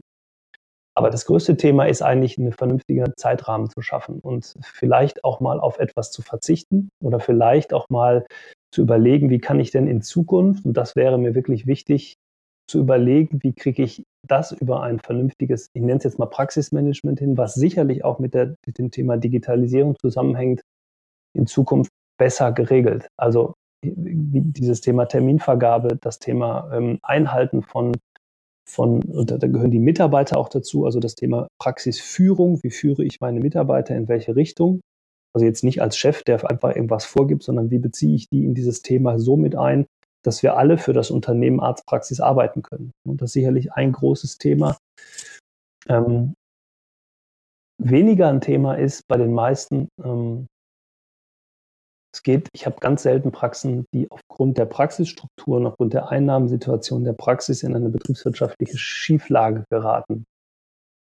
Aber das größte Thema ist eigentlich, einen vernünftigen Zeitrahmen zu schaffen und vielleicht auch mal auf etwas zu verzichten oder vielleicht auch mal zu überlegen, wie kann ich denn in Zukunft, und das wäre mir wirklich wichtig, zu überlegen, wie kriege ich das über ein vernünftiges, ich nenne es jetzt mal Praxismanagement hin, was sicherlich auch mit, der, mit dem Thema Digitalisierung zusammenhängt, in Zukunft besser geregelt. Also dieses Thema Terminvergabe, das Thema ähm, Einhalten von, von, und da gehören die Mitarbeiter auch dazu, also das Thema Praxisführung, wie führe ich meine Mitarbeiter in welche Richtung. Also jetzt nicht als Chef, der einfach irgendwas vorgibt, sondern wie beziehe ich die in dieses Thema so mit ein, dass wir alle für das Unternehmen Arztpraxis arbeiten können. Und das ist sicherlich ein großes Thema. Ähm, weniger ein Thema ist bei den meisten, ähm, es geht, ich habe ganz selten Praxen, die aufgrund der Praxisstrukturen, aufgrund der Einnahmensituation der Praxis in eine betriebswirtschaftliche Schieflage geraten.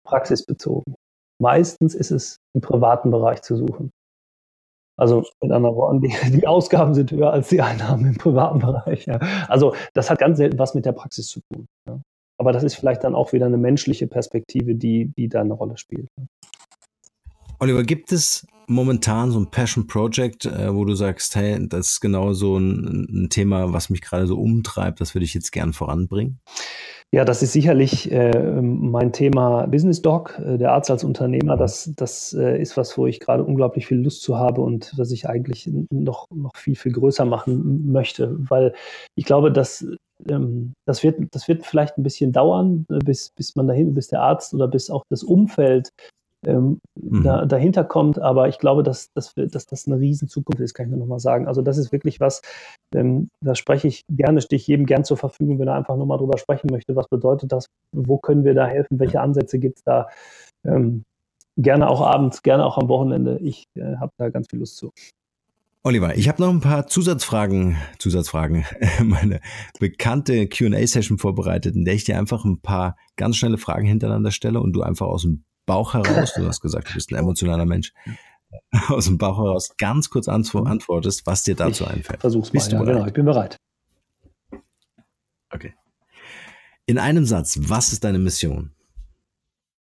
Praxisbezogen. Meistens ist es im privaten Bereich zu suchen. Also mit anderen Worten, die, die, Ausgaben sind höher als die Einnahmen im privaten Bereich. Ja. Also das hat ganz selten was mit der Praxis zu tun. Ja. Aber das ist vielleicht dann auch wieder eine menschliche Perspektive, die, die da eine Rolle spielt. Oliver, gibt es momentan so ein Passion Project, äh, wo du sagst, hey, das ist genau so ein, ein Thema, was mich gerade so umtreibt, das würde ich jetzt gern voranbringen? Ja, das ist sicherlich äh, mein Thema Business Doc, äh, der Arzt als Unternehmer. Das, das äh, ist was, wo ich gerade unglaublich viel Lust zu habe und was ich eigentlich noch, noch viel, viel größer machen möchte, weil ich glaube, dass ähm, das, wird, das wird vielleicht ein bisschen dauern, äh, bis, bis man dahin, bis der Arzt oder bis auch das Umfeld ähm, mhm. da, dahinter kommt. Aber ich glaube, dass, dass, dass das eine riesen Zukunft ist, kann ich nur noch mal sagen. Also das ist wirklich was, ähm, da spreche ich gerne, stehe ich jedem gern zur Verfügung, wenn er einfach nur mal drüber sprechen möchte. Was bedeutet das? Wo können wir da helfen? Welche Ansätze gibt es da? Ähm, gerne auch abends, gerne auch am Wochenende. Ich äh, habe da ganz viel Lust zu. Oliver, ich habe noch ein paar Zusatzfragen, Zusatzfragen, meine bekannte QA-Session vorbereitet, in der ich dir einfach ein paar ganz schnelle Fragen hintereinander stelle und du einfach aus dem Bauch heraus, du hast gesagt, du bist ein emotionaler Mensch, aus dem Bauch heraus ganz kurz antwortest, was dir dazu ich einfällt. Versuch's bist mal, du ja, genau, ich bin bereit. Okay. In einem Satz, was ist deine Mission?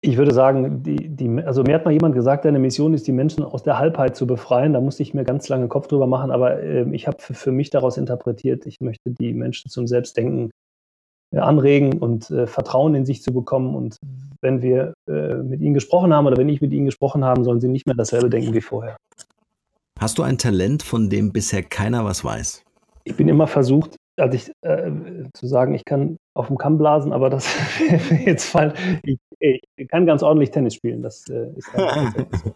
Ich würde sagen, die, die, also mir hat mal jemand gesagt, deine Mission ist, die Menschen aus der Halbheit zu befreien. Da musste ich mir ganz lange Kopf drüber machen, aber äh, ich habe für, für, mich daraus interpretiert, ich möchte die Menschen zum Selbstdenken anregen und äh, Vertrauen in sich zu bekommen. Und wenn wir äh, mit ihnen gesprochen haben oder wenn ich mit ihnen gesprochen habe, sollen sie nicht mehr dasselbe denken wie vorher. Hast du ein Talent, von dem bisher keiner was weiß? Ich bin immer versucht, also ich, äh, zu sagen, ich kann auf dem Kamm blasen, aber das jetzt falsch. Ich, ich, kann ganz ordentlich Tennis spielen. Das äh, ist so.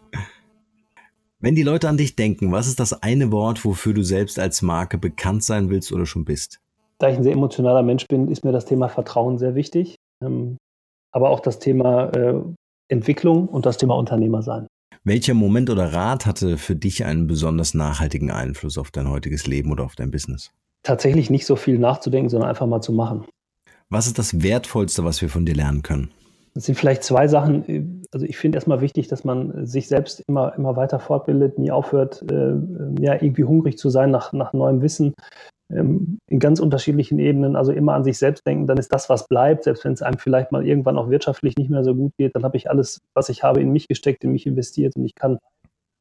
Wenn die Leute an dich denken, was ist das eine Wort, wofür du selbst als Marke bekannt sein willst oder schon bist? Da ich ein sehr emotionaler Mensch bin, ist mir das Thema Vertrauen sehr wichtig. Ähm, aber auch das Thema äh, Entwicklung und das Thema Unternehmer sein. Welcher Moment oder Rat hatte für dich einen besonders nachhaltigen Einfluss auf dein heutiges Leben oder auf dein Business? Tatsächlich nicht so viel nachzudenken, sondern einfach mal zu machen. Was ist das Wertvollste, was wir von dir lernen können? Das sind vielleicht zwei Sachen. Also ich finde erstmal wichtig, dass man sich selbst immer, immer weiter fortbildet, nie aufhört, äh, ja, irgendwie hungrig zu sein nach, nach neuem Wissen, in ganz unterschiedlichen Ebenen, also immer an sich selbst denken, dann ist das, was bleibt, selbst wenn es einem vielleicht mal irgendwann auch wirtschaftlich nicht mehr so gut geht, dann habe ich alles, was ich habe, in mich gesteckt, in mich investiert und ich kann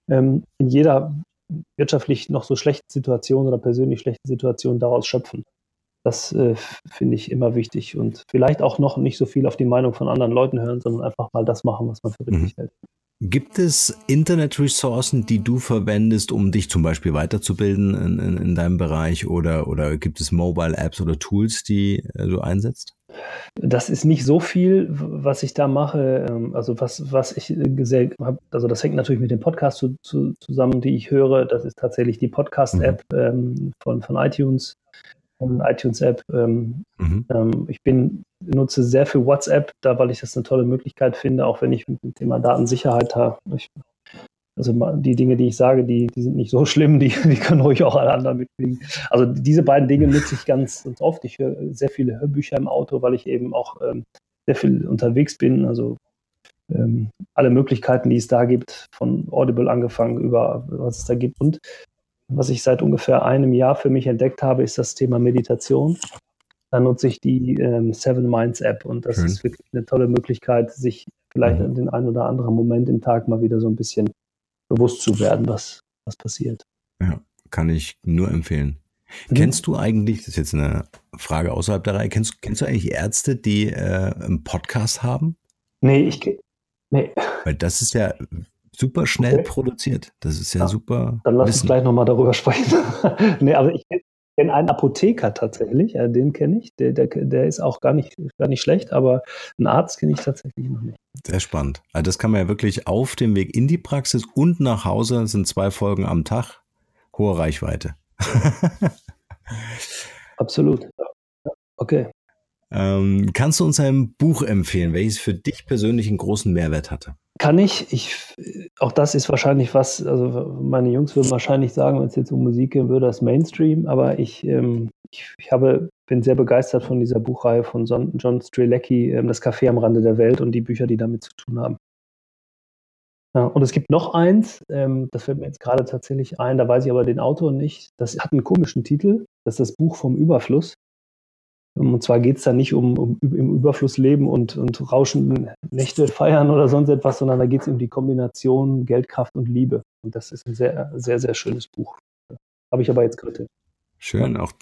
ähm, in jeder wirtschaftlich noch so schlechten Situation oder persönlich schlechten Situation daraus schöpfen. Das äh, finde ich immer wichtig und vielleicht auch noch nicht so viel auf die Meinung von anderen Leuten hören, sondern einfach mal das machen, was man für richtig mhm. hält. Gibt es Internetressourcen, die du verwendest, um dich zum Beispiel weiterzubilden in, in, in deinem Bereich oder, oder gibt es Mobile-Apps oder Tools, die äh, du einsetzt? Das ist nicht so viel, was ich da mache. Ähm, also was, was ich gesehen habe, also das hängt natürlich mit dem Podcast zu, zu, zusammen, die ich höre. Das ist tatsächlich die Podcast-App mhm. ähm, von, von iTunes iTunes-App. Ähm, mhm. ähm, ich bin, nutze sehr viel WhatsApp, da weil ich das eine tolle Möglichkeit finde, auch wenn ich mit dem Thema Datensicherheit habe. Also die Dinge, die ich sage, die, die sind nicht so schlimm, die, die können ruhig auch alle anderen mitkriegen. Also diese beiden Dinge nutze ich ganz, ganz oft. Ich höre sehr viele Hörbücher im Auto, weil ich eben auch ähm, sehr viel unterwegs bin. Also ähm, alle Möglichkeiten, die es da gibt, von Audible angefangen über was es da gibt. Und was ich seit ungefähr einem Jahr für mich entdeckt habe, ist das Thema Meditation. Da nutze ich die ähm, Seven Minds App und das Schön. ist wirklich eine tolle Möglichkeit, sich vielleicht mhm. in den einen oder anderen Moment im Tag mal wieder so ein bisschen bewusst zu werden, was, was passiert. Ja, kann ich nur empfehlen. Mhm. Kennst du eigentlich, das ist jetzt eine Frage außerhalb der Reihe, kennst, kennst du eigentlich Ärzte, die äh, einen Podcast haben? Nee, ich nee. Weil das ist ja super schnell okay. produziert. Das ist ja, ja super. Dann lass uns gleich nochmal darüber sprechen. nee, aber ich kenne einen Apotheker tatsächlich, äh, den kenne ich. Der, der, der ist auch gar nicht, gar nicht schlecht, aber einen Arzt kenne ich tatsächlich noch nicht. Sehr spannend. Also das kann man ja wirklich auf dem Weg in die Praxis und nach Hause, das sind zwei Folgen am Tag, hohe Reichweite. Absolut. Okay. Ähm, kannst du uns ein Buch empfehlen, welches für dich persönlich einen großen Mehrwert hatte? Kann ich. ich. Auch das ist wahrscheinlich was, also meine Jungs würden wahrscheinlich sagen, wenn es jetzt um Musik gehen würde, das Mainstream, aber ich, ähm, ich, ich, habe, bin sehr begeistert von dieser Buchreihe von John Strelecki, ähm, Das Café am Rande der Welt und die Bücher, die damit zu tun haben. Ja, und es gibt noch eins, ähm, das fällt mir jetzt gerade tatsächlich ein, da weiß ich aber den Autor nicht. Das hat einen komischen Titel. Das ist das Buch vom Überfluss. Und zwar geht es da nicht um, um, im Überfluss leben und, und rauschende Nächte feiern oder sonst etwas, sondern da geht es um die Kombination Geld, Kraft und Liebe. Und das ist ein sehr, sehr, sehr schönes Buch. Habe ich aber jetzt gerade. Schön, auch,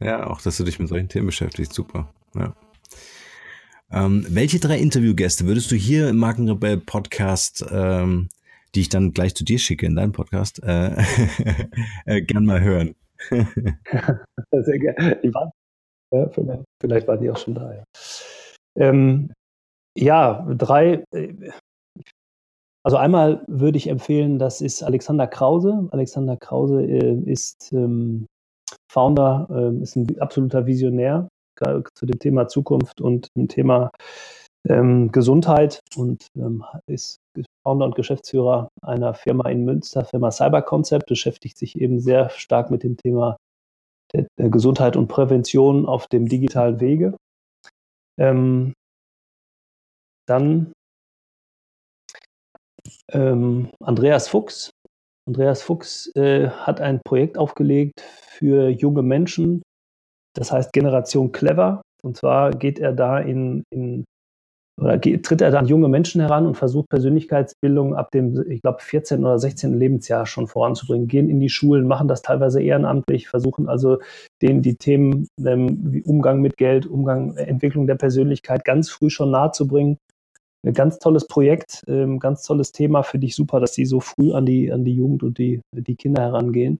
ja, auch, dass du dich mit solchen Themen beschäftigst. Super. Ja. Ähm, welche drei Interviewgäste würdest du hier im Markenrebell Podcast, ähm, die ich dann gleich zu dir schicke in deinem Podcast, äh, äh, gern mal hören? Sehr gerne. Die waren, ja, vielleicht, waren die auch schon da. Ja, ähm, ja drei. Äh, also einmal würde ich empfehlen, das ist Alexander Krause. Alexander Krause äh, ist ähm, Founder, äh, ist ein absoluter Visionär zu dem Thema Zukunft und dem Thema ähm, Gesundheit und ähm, ist Founder und Geschäftsführer einer Firma in Münster, Firma Cyber Concept, beschäftigt sich eben sehr stark mit dem Thema der, Gesundheit und Prävention auf dem digitalen Wege. Ähm, dann ähm, Andreas Fuchs. Andreas Fuchs äh, hat ein Projekt aufgelegt für junge Menschen, das heißt Generation Clever. Und zwar geht er da in, in oder tritt er da an junge Menschen heran und versucht Persönlichkeitsbildung ab dem, ich glaube, 14. oder 16. Lebensjahr schon voranzubringen, gehen in die Schulen, machen das teilweise ehrenamtlich, versuchen also denen die Themen ähm, wie Umgang mit Geld, Umgang, Entwicklung der Persönlichkeit ganz früh schon nahe zu bringen ein ganz tolles Projekt, ähm, ganz tolles Thema. Finde ich super, dass die so früh an die, an die Jugend und die, die Kinder herangehen.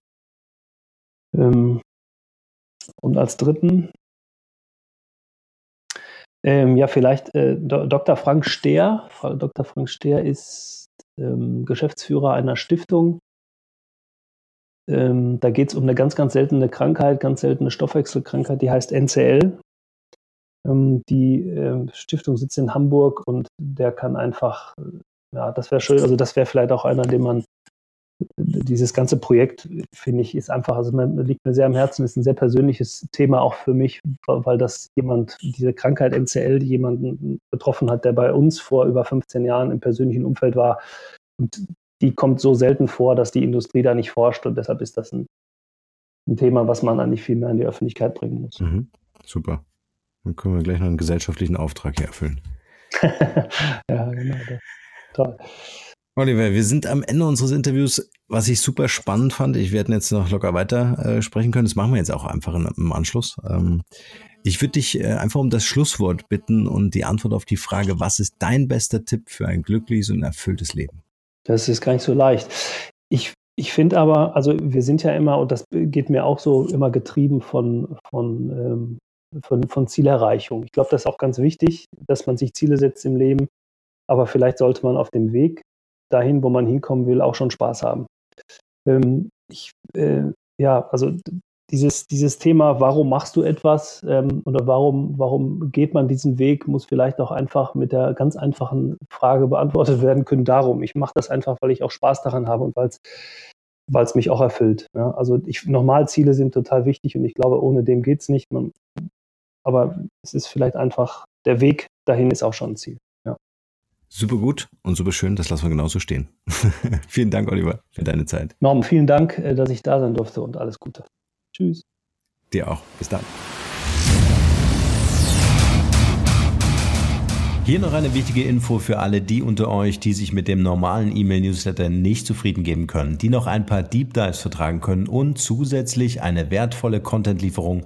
Ähm, und als dritten, ähm, ja, vielleicht äh, Dr. Frank Stehr. Dr. Frank Stehr ist ähm, Geschäftsführer einer Stiftung. Ähm, da geht es um eine ganz, ganz seltene Krankheit, ganz seltene Stoffwechselkrankheit, die heißt NCL. Ähm, die ähm, Stiftung sitzt in Hamburg und der kann einfach, ja, das wäre schön, also das wäre vielleicht auch einer, den man, dieses ganze Projekt, finde ich, ist einfach, also man, liegt mir sehr am Herzen, ist ein sehr persönliches Thema auch für mich, weil das jemand, diese Krankheit MCL, die jemanden betroffen hat, der bei uns vor über 15 Jahren im persönlichen Umfeld war. Und die kommt so selten vor, dass die Industrie da nicht forscht und deshalb ist das ein, ein Thema, was man eigentlich viel mehr in die Öffentlichkeit bringen muss. Mhm. Super. Dann können wir gleich noch einen gesellschaftlichen Auftrag hier erfüllen. ja, genau. Toll. Oliver, wir sind am Ende unseres Interviews, was ich super spannend fand. Ich werde jetzt noch locker weiter äh, sprechen können. Das machen wir jetzt auch einfach in, im Anschluss. Ähm, ich würde dich äh, einfach um das Schlusswort bitten und die Antwort auf die Frage, was ist dein bester Tipp für ein glückliches und erfülltes Leben? Das ist gar nicht so leicht. Ich, ich finde aber, also wir sind ja immer, und das geht mir auch so, immer getrieben von, von ähm, von, von Zielerreichung. Ich glaube, das ist auch ganz wichtig, dass man sich Ziele setzt im Leben, aber vielleicht sollte man auf dem Weg dahin, wo man hinkommen will, auch schon Spaß haben. Ähm, ich, äh, ja, also dieses, dieses Thema, warum machst du etwas ähm, oder warum, warum geht man diesen Weg, muss vielleicht auch einfach mit der ganz einfachen Frage beantwortet werden können. Darum, ich mache das einfach, weil ich auch Spaß daran habe und weil es mich auch erfüllt. Ja? Also ich, Normalziele sind total wichtig und ich glaube, ohne dem geht es nicht. Man, aber es ist vielleicht einfach, der Weg dahin ist auch schon ein Ziel. Super gut und super schön, das lassen wir genauso stehen. vielen Dank, Oliver, für deine Zeit. Norm, vielen Dank, äh, dass ich da sein durfte und alles Gute. Tschüss. Dir auch. Bis dann. Hier noch eine wichtige Info für alle die unter euch, die sich mit dem normalen E-Mail-Newsletter nicht zufrieden geben können, die noch ein paar Deep Dives vertragen können und zusätzlich eine wertvolle Content-Lieferung